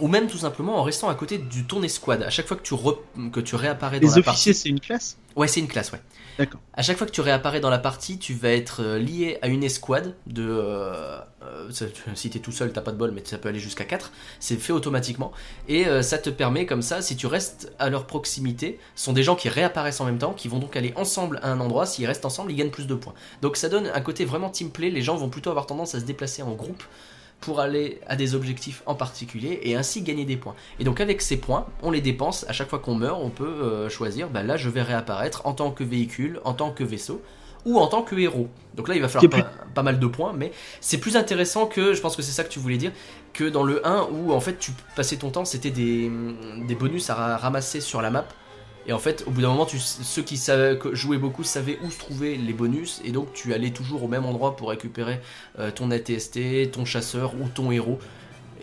S2: Ou même tout simplement en restant à côté du ton escouade. À chaque fois que tu, re- que tu réapparais dans
S3: Les
S2: la partie.
S3: officiers, c'est une classe
S2: Ouais, c'est une classe, ouais.
S3: D'accord.
S2: À chaque fois que tu réapparais dans la partie, tu vas être euh, lié à une escouade de. euh, euh, si t'es tout seul, t'as pas de bol, mais ça peut aller jusqu'à 4. C'est fait automatiquement. Et euh, ça te permet, comme ça, si tu restes à leur proximité, ce sont des gens qui réapparaissent en même temps, qui vont donc aller ensemble à un endroit. S'ils restent ensemble, ils gagnent plus de points. Donc ça donne un côté vraiment team play. Les gens vont plutôt avoir tendance à se déplacer en groupe pour aller à des objectifs en particulier et ainsi gagner des points. Et donc avec ces points, on les dépense à chaque fois qu'on meurt, on peut euh, choisir, bah là je vais réapparaître en tant que véhicule, en tant que vaisseau ou en tant que héros. Donc là il va falloir pas, pas, mal de points, mais c'est plus intéressant que, je pense que c'est ça que tu voulais dire, que dans le 1 où en fait tu passais ton temps, c'était des, des bonus à ramasser sur la map. Et en fait, au bout d'un moment, tu, ceux qui savaient, jouaient beaucoup savaient où se trouvaient les bonus, et donc tu allais toujours au même endroit pour récupérer euh, ton ATST, ton chasseur ou ton héros.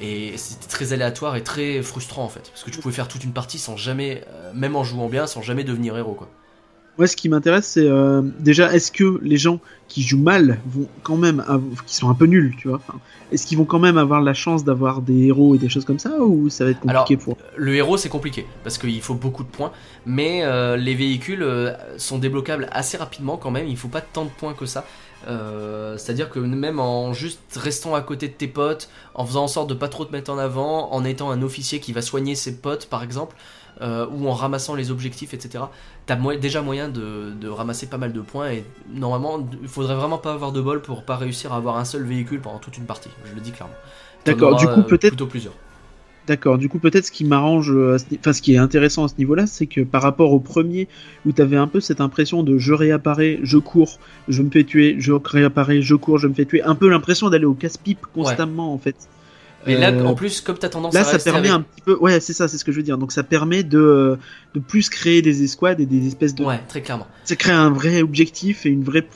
S2: Et c'était très aléatoire et très frustrant en fait, parce que tu pouvais faire toute une partie sans jamais, euh, même en jouant bien, sans jamais devenir héros quoi.
S3: Moi, ce qui m'intéresse, c'est euh, déjà, est-ce que les gens qui jouent mal vont quand même, qui sont un peu nuls, tu vois, est-ce qu'ils vont quand même avoir la chance d'avoir des héros et des choses comme ça, ou ça va être compliqué pour
S2: Le héros, c'est compliqué parce qu'il faut beaucoup de points, mais euh, les véhicules euh, sont débloquables assez rapidement quand même. Il faut pas tant de points que ça. C'est-à-dire que même en juste restant à côté de tes potes, en faisant en sorte de pas trop te mettre en avant, en étant un officier qui va soigner ses potes par exemple, euh, ou en ramassant les objectifs, etc. T'as déjà moyen de, ramasser pas mal de points et normalement, il faudrait vraiment pas avoir de bol pour pas réussir à avoir un seul véhicule pendant toute une partie. Je le dis clairement.
S3: D'accord. Du coup, peut-être
S2: plutôt plusieurs.
S3: D'accord, du coup peut-être ce qui m'arrange, euh, enfin ce qui est intéressant à ce niveau-là, c'est que par rapport au premier, où tu avais un peu cette impression de je réapparais, je cours, je me fais tuer, je réapparais, je cours, je me fais tuer, un peu l'impression d'aller au casse-pipe constamment en fait.
S2: Mais là, euh, en plus, comme tu as tendance
S3: là,
S2: à
S3: ça permet un petit peu. Ouais, c'est ça, c'est ce que je veux dire. Donc, ça permet de, de plus créer des escouades et des espèces de.
S2: Ouais, très clairement.
S3: Ça crée un vrai objectif et une vraie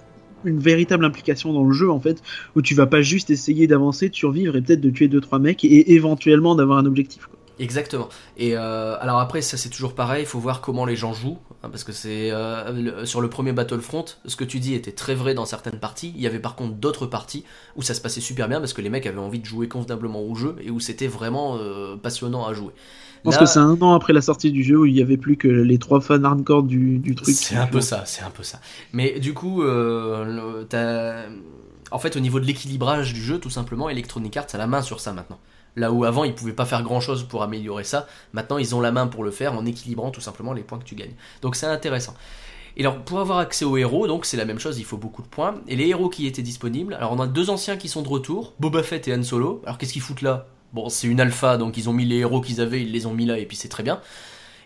S3: une véritable implication dans le jeu en fait où tu vas pas juste essayer d'avancer de survivre et peut-être de tuer deux trois mecs et éventuellement d'avoir un objectif quoi.
S2: Exactement. Et euh, alors après, ça c'est toujours pareil, il faut voir comment les gens jouent, hein, parce que c'est euh, sur le premier Battlefront, ce que tu dis était très vrai dans certaines parties. Il y avait par contre d'autres parties où ça se passait super bien parce que les mecs avaient envie de jouer convenablement au jeu et où c'était vraiment euh, passionnant à jouer.
S3: Je pense que c'est un an après la sortie du jeu où il n'y avait plus que les trois fans hardcore du, du truc.
S2: C'est un peu ça, c'est un peu ça. Mais du coup, en fait, au niveau de l'équilibrage du jeu, tout simplement, Electronic Arts a la main sur ça maintenant. Là où avant ils pouvaient pas faire grand chose pour améliorer ça, maintenant ils ont la main pour le faire en équilibrant tout simplement les points que tu gagnes. Donc c'est intéressant. Et alors pour avoir accès aux héros, donc c'est la même chose, il faut beaucoup de points. Et les héros qui étaient disponibles, alors on a deux anciens qui sont de retour, Boba Fett et Han Solo. Alors qu'est-ce qu'ils foutent là? Bon, c'est une alpha, donc ils ont mis les héros qu'ils avaient, ils les ont mis là, et puis c'est très bien.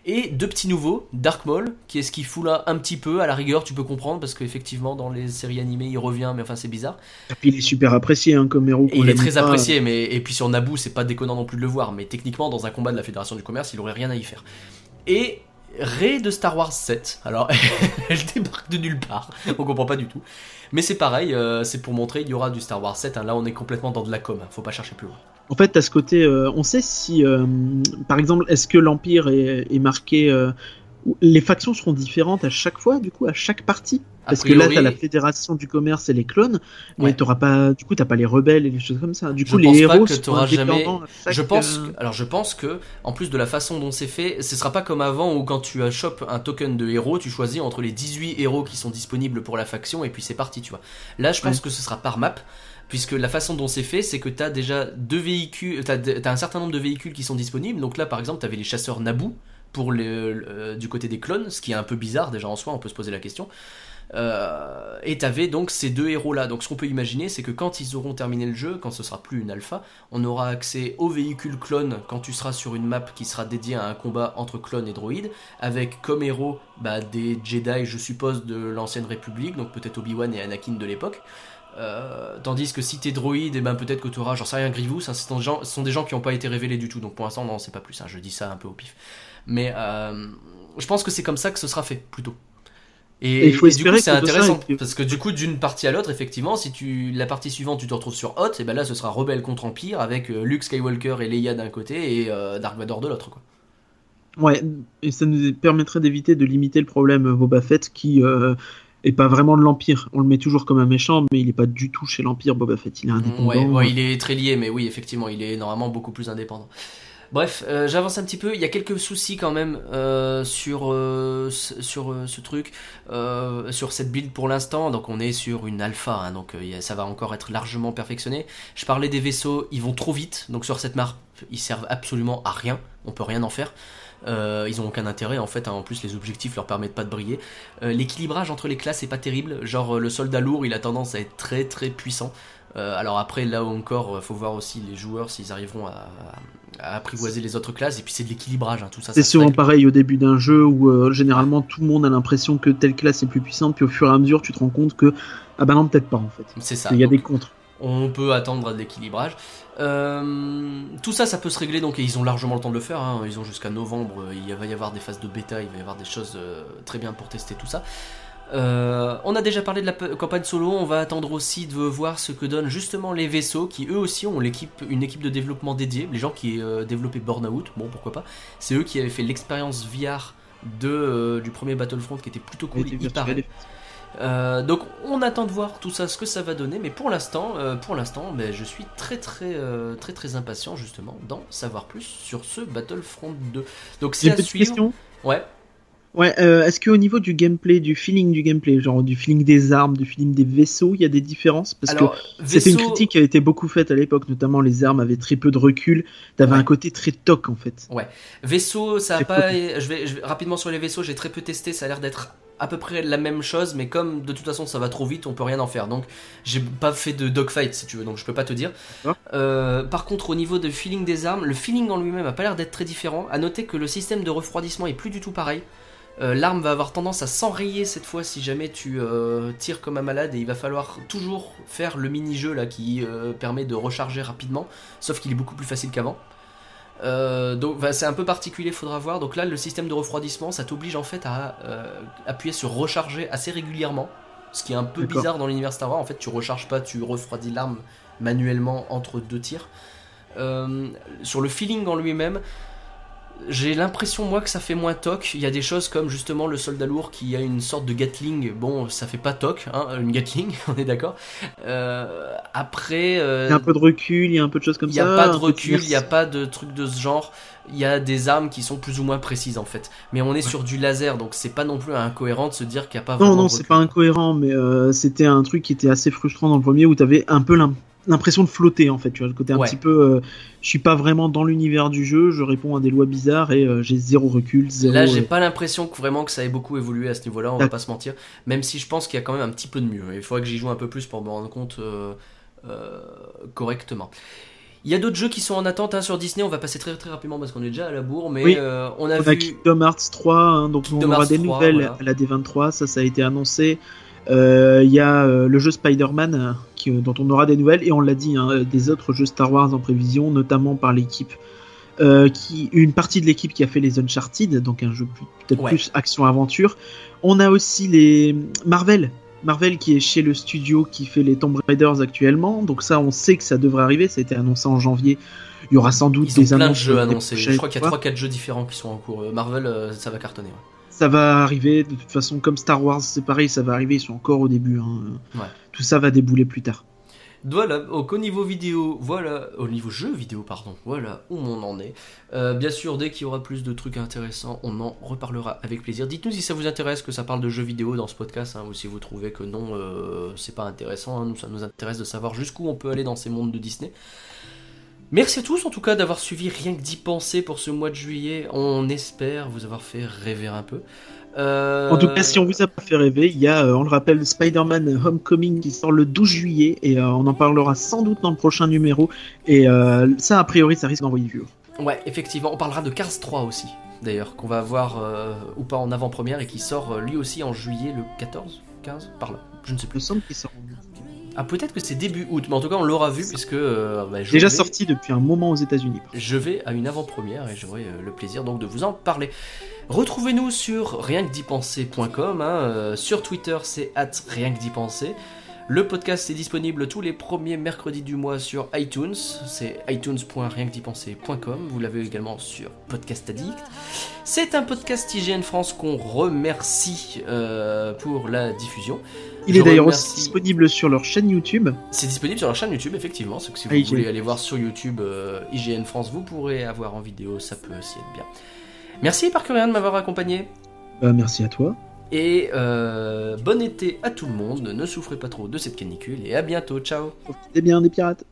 S2: Et deux petits nouveaux, Dark Maul, qui est ce qu'il fout là un petit peu, à la rigueur tu peux comprendre, parce qu'effectivement dans les séries animées il revient, mais enfin c'est bizarre.
S3: Et puis il est super apprécié hein, comme héros.
S2: il est très apprécié, mais et puis sur Naboo c'est pas déconnant non plus de le voir, mais techniquement dans un combat de la Fédération du Commerce il aurait rien à y faire. Et Rey de Star Wars 7, alors elle débarque de nulle part, on comprend pas du tout. Mais c'est pareil, euh, c'est pour montrer il y aura du Star Wars 7, hein. là on est complètement dans de la com, faut pas chercher plus loin.
S3: En fait, à ce côté, euh, on sait si, euh, par exemple, est-ce que l'Empire est, marqué. Euh, les factions seront différentes à chaque fois, du coup, à chaque partie Parce que là, t'as la Fédération du Commerce et les clones, mais t'auras pas, du coup, t'as pas les rebelles et les choses comme ça. Du coup, les héros que seront jamais.
S2: Je pense, alors je pense que, en plus de la façon dont c'est fait, ce sera pas comme avant où quand tu chopes un token de héros, tu choisis entre les 18 héros qui sont disponibles pour la faction et puis c'est parti, tu vois. Là, je pense que ce sera par map puisque la façon dont c'est fait, c'est que tu as déjà deux véhicules, tu as, un certain nombre de véhicules qui sont disponibles. Donc là, par exemple, tu avais les chasseurs Naboo pour du côté des clones, ce qui est un peu bizarre déjà en soi, on peut se poser la question. Euh, et t'avais donc ces deux héros là. Donc ce qu'on peut imaginer, c'est que quand ils auront terminé le jeu, quand ce sera plus une alpha, on aura accès aux véhicules clones quand tu seras sur une map qui sera dédiée à un combat entre clones et droïdes, avec comme héros bah, des Jedi, je suppose, de l'ancienne République, donc peut-être Obi-Wan et Anakin de l'époque. Euh, tandis que si t'es droïde, et eh ben peut-être que tu auras, j'en sais rien, Grievous, ce sont des gens qui n'ont pas été révélés du tout, donc pour l'instant, non, c'est pas plus, ça je dis ça un peu au pif. Mais euh, je pense que c'est comme ça que ce sera fait, plutôt. Et, du coup, c'est intéressant, parce que du coup, d'une partie à l'autre, effectivement, si tu la partie suivante, tu te retrouves sur Hot, et ben là, ce sera Rebelle contre Empire, avec euh, Luke Skywalker et Leia d'un côté, et Dark Vador de l'autre, quoi.
S3: Ouais, et ça nous permettrait d'éviter de limiter le problème Boba Fett qui et pas vraiment de l'Empire. On le met toujours comme un méchant, mais il n'est pas du tout chez l'Empire, Boba Fett. Il est indépendant.
S2: Ouais, il est très lié, mais oui, effectivement, il est normalement beaucoup plus indépendant. Bref, euh, j'avance un petit peu. Il y a quelques soucis quand même euh, sur, euh, ce truc, sur cette build pour l'instant. Donc on est sur une alpha, hein, donc ça va encore être largement perfectionné. Je parlais des vaisseaux, ils vont trop vite. Donc sur cette map, ils servent absolument à rien. On peut rien en faire. Ils ont aucun intérêt en fait. hein. En plus, les objectifs leur permettent pas de briller. L'équilibrage entre les classes est pas terrible. Genre, le soldat lourd, il a tendance à être très très puissant. Alors après, là encore, euh, faut voir aussi les joueurs s'ils arriveront à, à apprivoiser les autres classes. Et puis c'est de l'équilibrage, hein, tout ça.
S3: C'est souvent pareil au début d'un jeu où euh, généralement tout le monde a l'impression que telle classe est plus puissante, puis au fur et à mesure tu te rends compte que ah bah non peut-être pas en fait.
S2: C'est ça.
S3: Il y a
S2: Donc,
S3: des contres.
S2: on peut attendre de l'équilibrage. Euh, tout ça, ça peut se régler, donc et ils ont largement le temps de le faire. hein. Ils ont jusqu'à novembre, euh, il va y avoir des phases de bêta, il va y avoir des choses euh, très bien pour tester tout ça. Euh, on a déjà parlé de la campagne solo, on va attendre aussi de voir ce que donnent justement les vaisseaux qui eux aussi ont l'équipe, une équipe de développement dédiée, les gens qui euh, développaient Burnout, bon pourquoi pas, c'est eux qui avaient fait l'expérience VR de, euh, du premier Battlefront qui était plutôt cool, il paraît. Euh, donc on attend de voir tout ça, ce que ça va donner, mais pour l'instant, euh, pour l'instant, ben, je suis très très euh, très très impatient justement d'en savoir plus sur ce Battlefront 2. Donc c'est à suivre.
S3: question.
S2: Ouais.
S3: Ouais, euh, est-ce qu'au niveau du gameplay, du feeling du gameplay, genre du feeling des armes, du feeling des vaisseaux, il y a des différences? Parce
S2: Alors
S3: que c'était une
S2: vaisseau-
S3: critique qui a été beaucoup faite à l'époque, notamment les armes avaient très peu de recul, t'avais
S2: Ouais.
S3: un côté très toc en fait.
S2: Vaisseau, ça a pas. Je vais, je vais rapidement sur les vaisseaux. J'ai très peu testé. Ça a l'air d'être à peu près la même chose, mais comme de toute façon ça va trop vite, on peut rien en faire. Donc j'ai pas fait de dogfight si tu veux, donc je peux pas te dire. Euh, par contre, au niveau du feeling des armes, le feeling en lui-même a pas l'air d'être très différent. À noter que le système de refroidissement est plus du tout pareil. Euh, L'arme va avoir tendance à s'enrayer cette fois si jamais tu euh, tires comme un malade et il va falloir toujours faire le mini-jeu là qui euh, permet de recharger rapidement, sauf qu'il est beaucoup plus facile qu'avant. Donc bah, c'est un peu particulier, faudra voir. Donc là, le système de refroidissement, ça t'oblige en fait à appuyer sur recharger assez régulièrement, ce qui est un peu bizarre dans l'univers Star Wars. En fait, tu recharges pas, tu refroidis l'arme manuellement entre deux tirs. Sur le feeling en lui-même, j'ai l'impression moi que ça fait moins toc. Il y a des choses comme justement le soldat lourd qui a une sorte de Gatling. Bon, ça fait pas toc, hein, une Gatling, on est d'accord. Euh, après, euh,
S3: Il y a un peu de recul, il y a un peu de choses comme
S2: il n'y
S3: ça.
S2: a pas de recul, il n'y a pas de truc de ce genre. Il y a des armes qui sont plus ou moins précises en fait. Mais on est sur du laser, donc c'est pas non plus incohérent de se dire qu'il n'y a pas
S3: Non,
S2: vraiment
S3: non,
S2: de
S3: c'est pas incohérent, mais euh, c'était un truc qui était assez frustrant dans le premier où t'avais un peu l'im- l'impression de flotter en fait. Tu vois, le côté un
S2: Ouais.
S3: petit peu. euh, je suis pas vraiment dans l'univers du jeu, je réponds à des lois bizarres et euh, j'ai zéro recul, zéro.
S2: Là, j'ai
S3: euh,
S2: pas l'impression que vraiment que ça ait beaucoup évolué à ce niveau-là, on va pas se mentir. Même si je pense qu'il y a quand même un petit peu de mieux. Il faudrait que j'y joue un peu plus pour me rendre compte euh, correctement. Il y a d'autres jeux qui sont en attente hein, sur Disney, on va passer très très rapidement parce qu'on est déjà à la bourre, mais
S3: Oui.
S2: euh, on a
S3: On
S2: vu...
S3: a Kingdom Hearts 3, hein, donc
S2: Kingdom
S3: on aura
S2: Hearts
S3: des
S2: 3,
S3: nouvelles
S2: voilà.
S3: à la D23, ça, ça a été annoncé. Euh, Il y a euh, le jeu Spider-Man euh, euh, dont on aura des nouvelles et on l'a dit, hein, euh, des autres jeux Star Wars en prévision, notamment par l'équipe. euh, qui une partie de l'équipe qui a fait les Uncharted, donc un jeu plus- peut-être
S2: Ouais.
S3: plus action-aventure. On a aussi les Marvel, Marvel qui est chez le studio qui fait les Tomb Raiders actuellement, donc ça on sait que ça devrait arriver, ça a été annoncé en janvier. Il y aura sans doute
S2: Ils ont
S3: des
S2: plein de
S3: annonces
S2: jeux
S3: des
S2: annoncés. Je crois qu'il y a
S3: fois.
S2: 3-4 jeux différents qui sont en cours. Euh, Marvel, euh, ça va cartonner. ouais.
S3: Ça va arriver, de toute façon, comme Star Wars, c'est pareil, ça va arriver, ils sont encore au début. hein.
S2: Ouais.
S3: Tout ça va débouler plus tard.
S2: Voilà, donc au niveau vidéo, voilà, au niveau jeu vidéo, pardon, voilà où on en est. Euh, bien sûr, dès qu'il y aura plus de trucs intéressants, on en reparlera avec plaisir. Dites-nous si ça vous intéresse que ça parle de jeux vidéo dans ce podcast, hein, ou si vous trouvez que non, euh, c'est pas intéressant. hein. Nous, ça nous intéresse de savoir jusqu'où on peut aller dans ces mondes de Disney. Merci à tous en tout cas d'avoir suivi rien que d'y penser pour ce mois de juillet. On espère vous avoir fait rêver un peu. Euh,
S3: En tout cas, si on vous a pas fait rêver, il y a, euh, on le rappelle, Spider-Man Homecoming qui sort le 12 juillet et euh, on en parlera sans doute dans le prochain numéro. Et euh, ça, a priori, ça risque d'envoyer du.
S2: Ouais, effectivement, on parlera de Cars 3 aussi, d'ailleurs, qu'on va voir ou pas en avant-première et qui sort lui aussi en juillet le 14, 15, par là, je ne sais
S3: Il me
S2: plus.
S3: semble qu'il sort
S2: Ah, peut-être que c'est début août, mais en tout cas, on l'aura vu puisque euh, bah, je
S3: déjà
S2: vais-
S3: sorti depuis un moment aux États-Unis.
S2: Je vais à une avant-première et j'aurai euh, le plaisir donc de vous en parler. Retrouvez-nous sur rienquedipenser.com, hein, euh, sur Twitter c'est at rien que d'y penser. Le podcast est disponible tous les premiers mercredis du mois sur iTunes, c'est itunes.rienquedipenser.com. Vous l'avez également sur Podcast Addict. C'est un podcast IGN France qu'on remercie euh, pour la diffusion.
S3: Il
S2: Je
S3: est d'ailleurs
S2: remercie-
S3: aussi disponible sur leur chaîne YouTube.
S2: C'est disponible sur leur chaîne YouTube, effectivement. Que si vous
S3: Ah, IGN.
S2: voulez aller voir sur YouTube euh, IGN France, vous pourrez avoir en vidéo, ça peut aussi être bien. Merci Parcurien de m'avoir accompagné.
S3: Bah, merci à toi.
S2: Et euh, bon été à tout le monde. Ne souffrez pas trop de cette canicule et à bientôt. Ciao.
S3: Profitez bien des pirates.